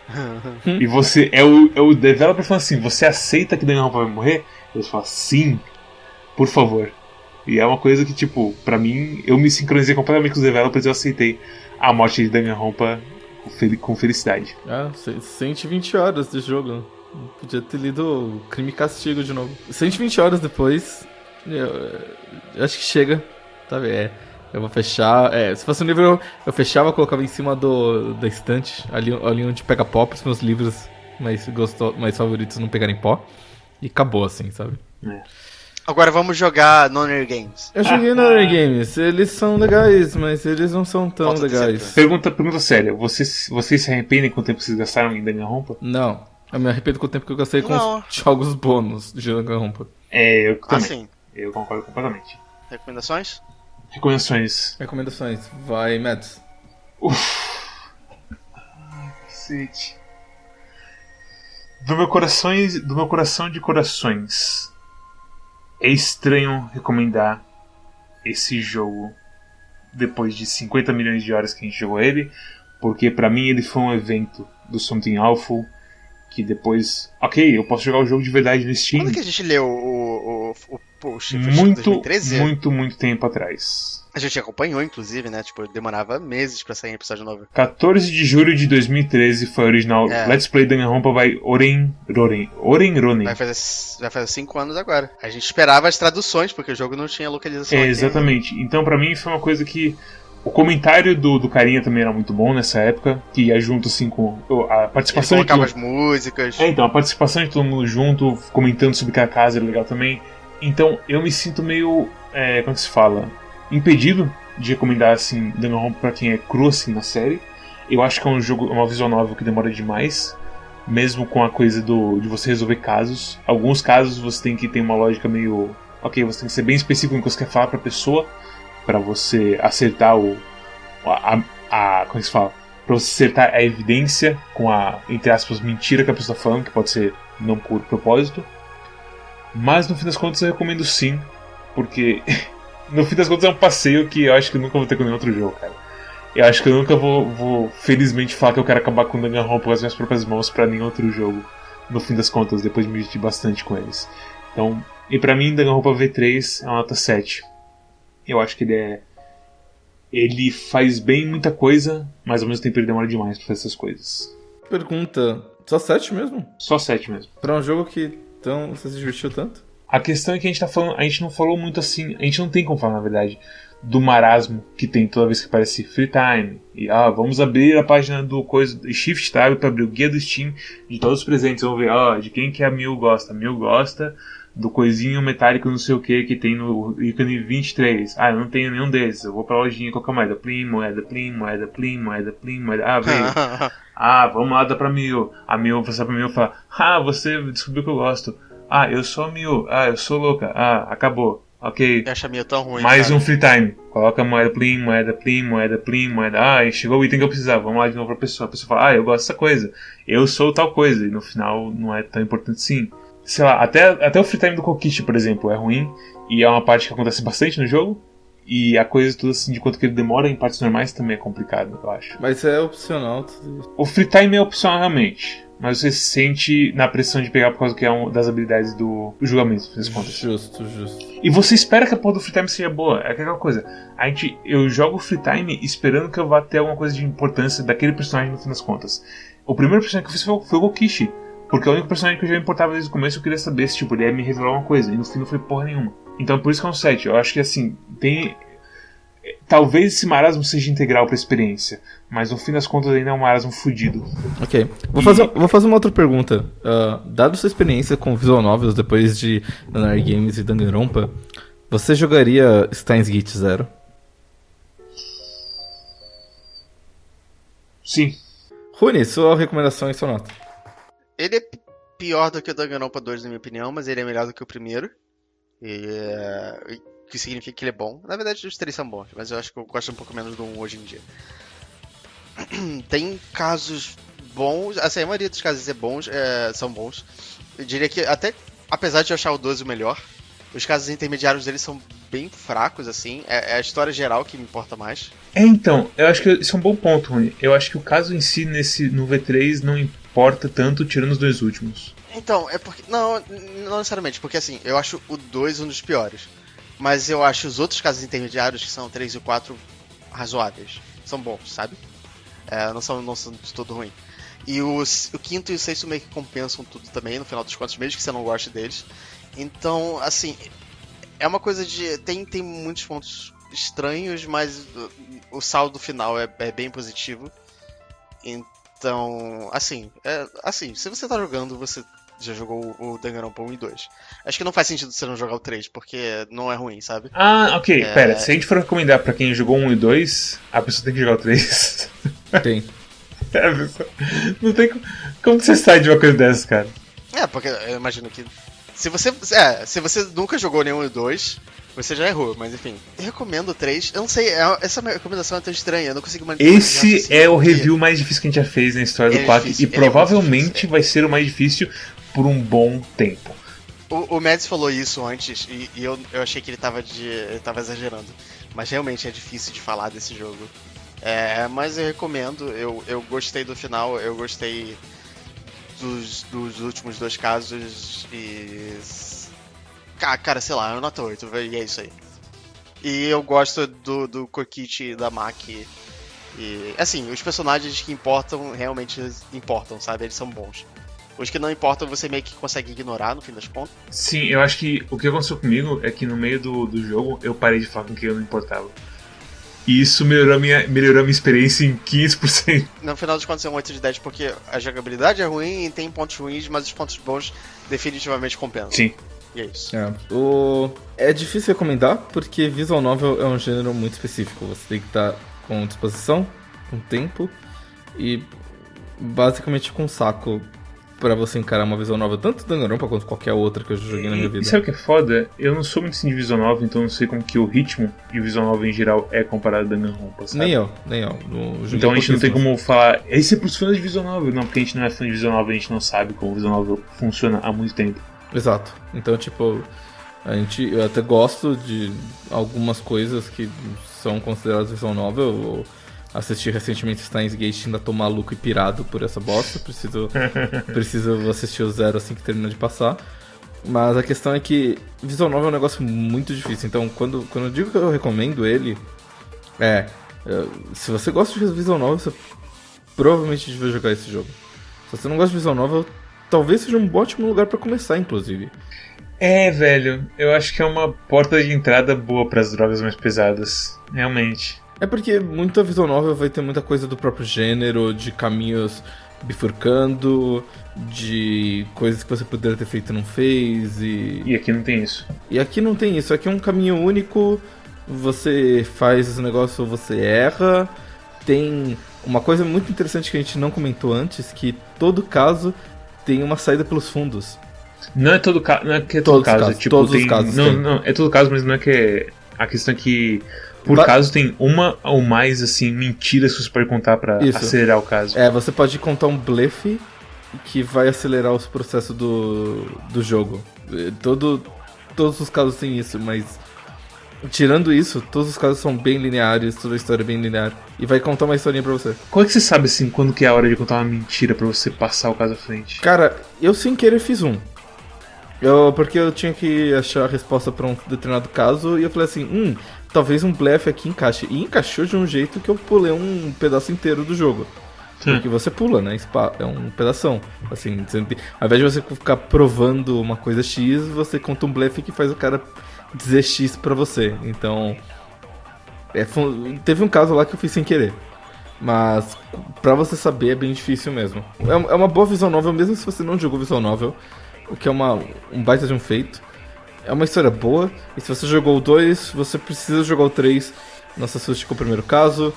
e você é o, é o developer falando assim, você aceita que Danganronpa vai morrer? Eles falam, sim, por favor. E é uma coisa que, tipo, pra mim, eu me sincronizei completamente com os developers e eu aceitei a morte de Danganronpa com fel- com felicidade. Ah, ce- 120 horas de jogo. Podia ter lido Crime e Castigo de novo. 120 horas depois, eu, eu acho que chega. Sabe, é. Eu vou fechar. É, se fosse um livro, eu, eu fechava, colocava em cima do, da estante, ali, ali onde pega pó, para os meus livros mais, gosto, mais favoritos não pegarem pó. E acabou assim, sabe? Agora vamos jogar Noner Games. Eu joguei Other Games, eles são legais, mas eles não são tão legais. Pergunta, pergunta séria, vocês, vocês se arrependem com o tempo que vocês gastaram em Danganronpa? Não, eu me arrependo com o tempo que eu gastei com Não. os jogos bônus de Danganronpa. É, eu Ah, também. sim. Eu concordo completamente. Recomendações? Recomendações. Recomendações, vai, Mads. Cacete. Do meu coração, do meu coração de corações. É estranho recomendar esse jogo depois de 50 milhões de horas que a gente jogou ele, porque pra mim ele foi um evento do Something Awful que depois, OK, eu posso jogar o jogo de verdade no Steam. Quando que a gente leu o, o, o post? Foi muito, 2013? muito, muito tempo atrás. A gente acompanhou, inclusive, né? Tipo, demorava meses pra sair um episódio novo. 14 de julho de 2013 foi o original É. Let's Play Danganronpa by Oren Roren. Oren Ronen. Vai fazer, vai fazer cinco anos agora. A gente esperava as traduções, porque o jogo não tinha localização É, aqui exatamente. Então, pra mim, foi uma coisa que. O comentário do, do carinha também era muito bom nessa época, que ia junto assim com a Ele participação de colocava todo... as músicas. É, então, a participação de todo mundo junto, comentando sobre cada casa era legal também. Então, eu me sinto meio. É, como que se fala? Impedido de recomendar assim Danganronpa pra quem é cru assim na série. Eu acho que é um jogo, uma visual novel que demora demais. Mesmo com a coisa do de você resolver casos. Alguns casos você tem que ter uma lógica meio. Ok, você tem que ser bem específico no que você quer falar pra pessoa. Pra você acertar o. A, a, como é se fala? Pra você acertar a evidência com a, entre aspas, mentira que a pessoa tá falando, que pode ser não por propósito. Mas no fim das contas eu recomendo sim, porque no fim das contas é um passeio que eu acho que eu nunca vou ter com nenhum outro jogo, cara. Eu acho que eu nunca vou, vou felizmente falar que eu quero acabar com Danganronpa com as minhas próprias mãos pra nenhum outro jogo. No fim das contas, depois de me divertir bastante com eles. Então, e pra mim Danganronpa V3 é uma nota 7. Eu acho que ele é ele faz bem muita coisa, mas ao mesmo tempo ele demora demais pra fazer essas coisas. Pergunta, só 7 mesmo? Só 7 mesmo. Pra um jogo que tão, você se divertiu tanto? A questão é que a gente tá falando, a gente não falou muito assim, a gente não tem como falar na verdade do marasmo que tem toda vez que aparece free time. E ah, vamos abrir a página do coisa Shift Tab para abrir o guia do Steam de todos os presentes. Vamos ver, ó, de quem que a Mil gosta. Mil gosta do coisinho metálico não sei o que que tem no ícone 23. Ah, eu não tenho nenhum desses. Eu vou pra lojinha qualquer moeda. Plim, moeda, plim, moeda, plim, moeda, plim, moeda. Ah, veio. Ah, vamos lá, dá pra Mil. A Mil vai pra Mil e fala: Ah, você descobriu que eu gosto. Ah, eu sou a Mil. Ah, eu sou louca. Ah, acabou. Ok. Eu acho a minha tão ruim. Mais cara. um free time. Coloca moeda plim, moeda plim, moeda plim, moeda. Ah, chegou o item que eu precisava. Vamos lá de novo pra pessoa. A pessoa fala: Ah, eu gosto dessa coisa. Eu sou tal coisa. E no final não é tão importante assim. Sei lá, até, até o free time do Kokishi, por exemplo, é ruim. E é uma parte que acontece bastante no jogo. E a coisa toda assim, de quanto que ele demora em partes normais também é complicado, eu acho. Mas é opcional. tudo isso. O free time é opcional realmente. Mas você se sente na pressão de pegar por causa que é uma das habilidades do, do julgamento, das contas. Justo, justo. E você espera que a porra do free time seja boa. É aquela coisa. A gente, eu jogo free time esperando que eu vá ter alguma coisa de importância daquele personagem no fim das contas. O primeiro personagem que eu fiz foi, foi o Gokishi. Porque o único personagem que eu já importava desde o começo eu queria saber se tipo, ele ia me revelar alguma coisa. E no fim não foi porra nenhuma. Então por isso que é um 7. Eu acho que assim, tem. Talvez esse marasmo seja integral pra experiência. Mas no fim das contas ainda é um marasmo fudido. Ok. Vou fazer, vou fazer uma outra pergunta. Ah, dado sua experiência com Visual Novels depois de Danar Games e Danganronpa, você jogaria Steins Gate Zero? Sim. Rune, sua recomendação e sua nota. Ele é pior do que o Danganronpa 2, na minha opinião, mas ele é melhor do que o primeiro. E, é, o que significa que ele é bom. Na verdade, os três são bons, mas eu acho que eu gosto um pouco menos do 1 hoje em dia. Tem casos bons, assim, a maioria dos casos é bons, é, são bons. Eu diria que até, apesar de eu achar o 12 o melhor, os casos intermediários dele são bem fracos, assim. É, é a história geral que me importa mais. É, então, eu acho que isso é um bom ponto, Rony. Eu acho que o caso em si nesse, no V3 não importa tanto, tirando os dois últimos. Então, é porque. Não, não necessariamente, porque assim, eu acho o 2 um dos piores. Mas eu acho os outros casos intermediários, que são o 3 e o 4, razoáveis. São bons, sabe? É, não, são, não são de todo ruim. E os, o quinto e o sexto meio que compensam tudo também, no final dos contos, mesmo que você não goste deles. Então, assim, é uma coisa de. Tem, tem muitos pontos estranhos, mas o saldo final é, é bem positivo. Então, assim, é, assim, se você tá jogando, você já jogou o Danganronpa 1 e 2. Acho que não faz sentido você não jogar o 3, porque não é ruim, sabe? Ah, ok, É. pera. Se a gente for recomendar pra quem jogou 1 e 2, a pessoa tem que jogar o 3. Tem. É, pessoa- não tem como. Como que você sai de uma coisa dessa, cara? É, porque eu imagino que. Se você. É, se você nunca jogou nenhum e 2, você já errou, mas enfim. Eu recomendo o 3. Eu não sei, é- essa recomendação é tão estranha, eu não consigo manter Esse é o review mais difícil que a gente já fez na história Ele do é 4 difícil, e é provavelmente é. vai ser o mais difícil por um bom tempo. O, o Mads falou isso antes e, e eu, eu achei que ele tava, de, ele tava exagerando. Mas realmente é difícil de falar desse jogo. É, mas eu recomendo, eu, eu gostei do final, eu gostei dos, dos últimos dois casos e. Ca- Cara, sei lá, eu nota 8, e é isso aí. E eu gosto do, do Kokichi e da Maki. E, assim, os personagens que importam realmente importam, sabe? Eles são bons. Os que não importam você meio que consegue ignorar no fim das contas. Sim, eu acho que o que aconteceu comigo é que no meio do, do jogo eu parei de falar com quem eu não importava. E isso melhorou a minha, melhorou a minha experiência em 15%. No final das contas é um 8 de 10 porque a jogabilidade é ruim e tem pontos ruins, mas os pontos bons definitivamente compensam. Sim. E é isso. É, o... é difícil recomendar porque visual novel é um gênero muito específico. Você tem que estar com disposição, com tempo e basicamente com saco pra você encarar uma visual novel, tanto Danganronpa quanto qualquer outra que eu já joguei na minha E, e vida. sabe o que é foda? Eu não sou muito assim de visual novel, então eu não sei como que o ritmo de visual novel em geral é comparado a Danganronpa, sabe? Nem eu, nem eu. Então a gente não tem como falar, esse é pros fãs de visual novel. Não, porque a gente não é fã de visual novel, a gente não sabe como o visual novel funciona há muito tempo. Exato. Então, tipo, a gente, eu até gosto de algumas coisas que são consideradas visual novel. Eu assisti recentemente Steins Gate, ainda tô maluco e pirado por essa bosta. Preciso, preciso assistir o zero assim que termina de passar. Mas a questão é que visual novel é um negócio muito difícil. Então, quando, quando eu digo que eu recomendo ele, é. Se você gosta de visual novel, você provavelmente devia jogar esse jogo. Se você não gosta de visual novel, talvez seja um ótimo lugar pra começar, inclusive. É, velho, eu acho que é uma porta de entrada boa para as drogas mais pesadas. Realmente. É porque muita visual novel vai ter muita coisa do próprio gênero, de caminhos bifurcando, de coisas que você poderia ter feito e não fez, e... E aqui não tem isso. E aqui não tem isso, aqui é um caminho único, você faz o negócio, você erra, tem uma coisa muito interessante que a gente não comentou antes, que todo caso tem uma saída pelos fundos. Não é todo caso, não é que é todo Todos os caso, casos, tipo, todos os tem, casos não, tem. não, é todo caso, mas não é que é a questão é que por caso tem uma ou mais assim mentiras que você pode contar pra Isso. acelerar o caso. É, você pode contar um blefe que vai acelerar os processos do, do jogo. Eh, Todo, todos os casos têm isso, mas tirando isso, todos os casos são bem lineares, toda a história é bem linear. E vai contar uma historinha pra você. Como é que você sabe assim quando que é a hora de contar uma mentira pra você passar o caso à frente? Cara, eu sem querer fiz um. Eu, porque eu tinha que achar a resposta pra um determinado caso e eu falei assim, hum, talvez um blefe aqui encaixe. E encaixou de um jeito que eu pulei um pedaço inteiro do jogo. Porque você pula, né? É um pedação. Assim, tem- ao invés de você ficar provando uma coisa X, você conta um blefe que faz o cara dizer X pra você. Então. é, foi- teve um caso lá que eu fiz sem querer. Mas pra você saber é bem difícil mesmo. É, é uma boa visual novel, mesmo se você não jogou visual novel. O que é uma, um baita de um feito. É uma história boa. E se você jogou o 2, você precisa jogar o 3. Não se assuste com o primeiro caso.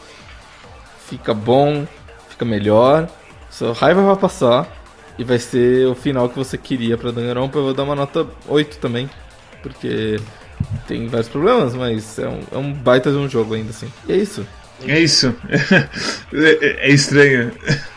Fica bom, fica melhor. Sua raiva vai passar. E vai ser o final que você queria pra Danganronpa. Eu vou dar uma nota 8 também. Porque tem vários problemas, mas é um, é um baita de um jogo ainda assim. E é isso. É isso. é, é estranho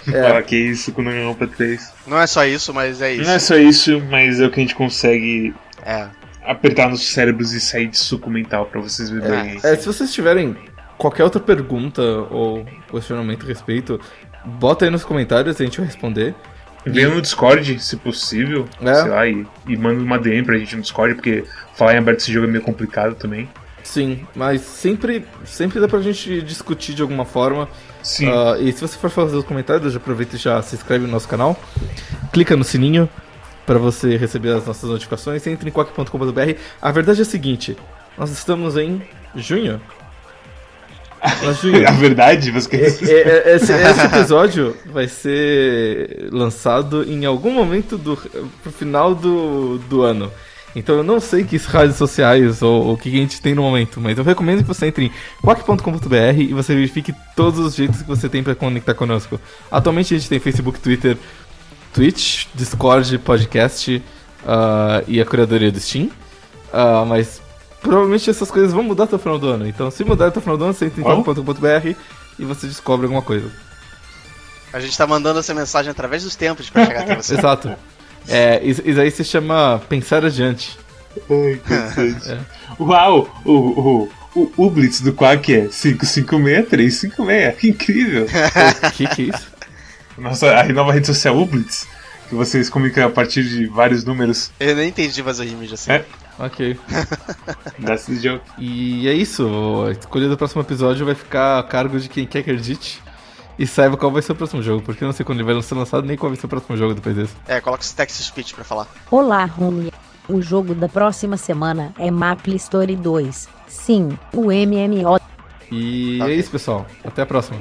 É. falar que é isso com o pra 3. Não é só isso, mas é isso. Não é só isso, mas é o que a gente consegue É. apertar nos cérebros e sair de suco mental pra vocês beberem. É, se vocês tiverem qualquer outra pergunta ou questionamento a respeito, bota aí nos comentários e a gente vai responder. Venha no Discord, se possível, É. sei lá, e, e manda uma DM pra gente no Discord, porque falar em aberto esse jogo é meio complicado também. Sim, mas sempre, sempre dá pra gente discutir de alguma forma. Sim. Ah, e se você for fazer os comentários, já aproveita e já se inscreve no nosso canal. Clica no sininho para você receber as nossas notificações. Entre em quack.com.br. A verdade é a seguinte: nós estamos em junho. Nós junho. a verdade, você quer É, é, é, esse, esse episódio vai ser lançado em algum momento do pro final do, do ano. Então eu não sei que redes sociais ou o que a gente tem no momento, mas eu recomendo que você entre em quack.com.br e você verifique todos os jeitos que você tem para conectar conosco. Atualmente a gente tem Facebook, Twitter, Twitch, Discord, podcast ah, e a curadoria do Steam. Ah, mas provavelmente essas coisas vão mudar até o final do ano. Então se mudar até o final do ano, você entra em quack.com.br e você descobre alguma coisa. A gente tá mandando essa mensagem através dos tempos pra chegar até você. Exato. É, isso, isso aí se chama pensar adiante. Ai, interessante. Uau! O, o, o, o Blitz do Quack é 556-356. Que incrível! O que, que é isso? Nossa, a nova rede social Ublitz, que vocês comunicam a partir de vários números. Eu nem entendi mais o rimage assim. É. Ok. That's the joke. E é isso. A escolha do próximo episódio vai ficar a cargo de quem quer que acredite. E saiba qual vai ser o próximo jogo, porque eu não sei quando ele vai ser lançado nem qual vai ser o próximo jogo depois desse. É, coloca esse text speech pra falar. Olá, Rony. O jogo da próxima semana é Maple Story 2. Sim, o MMO E é Ok. isso, pessoal. Até a próxima.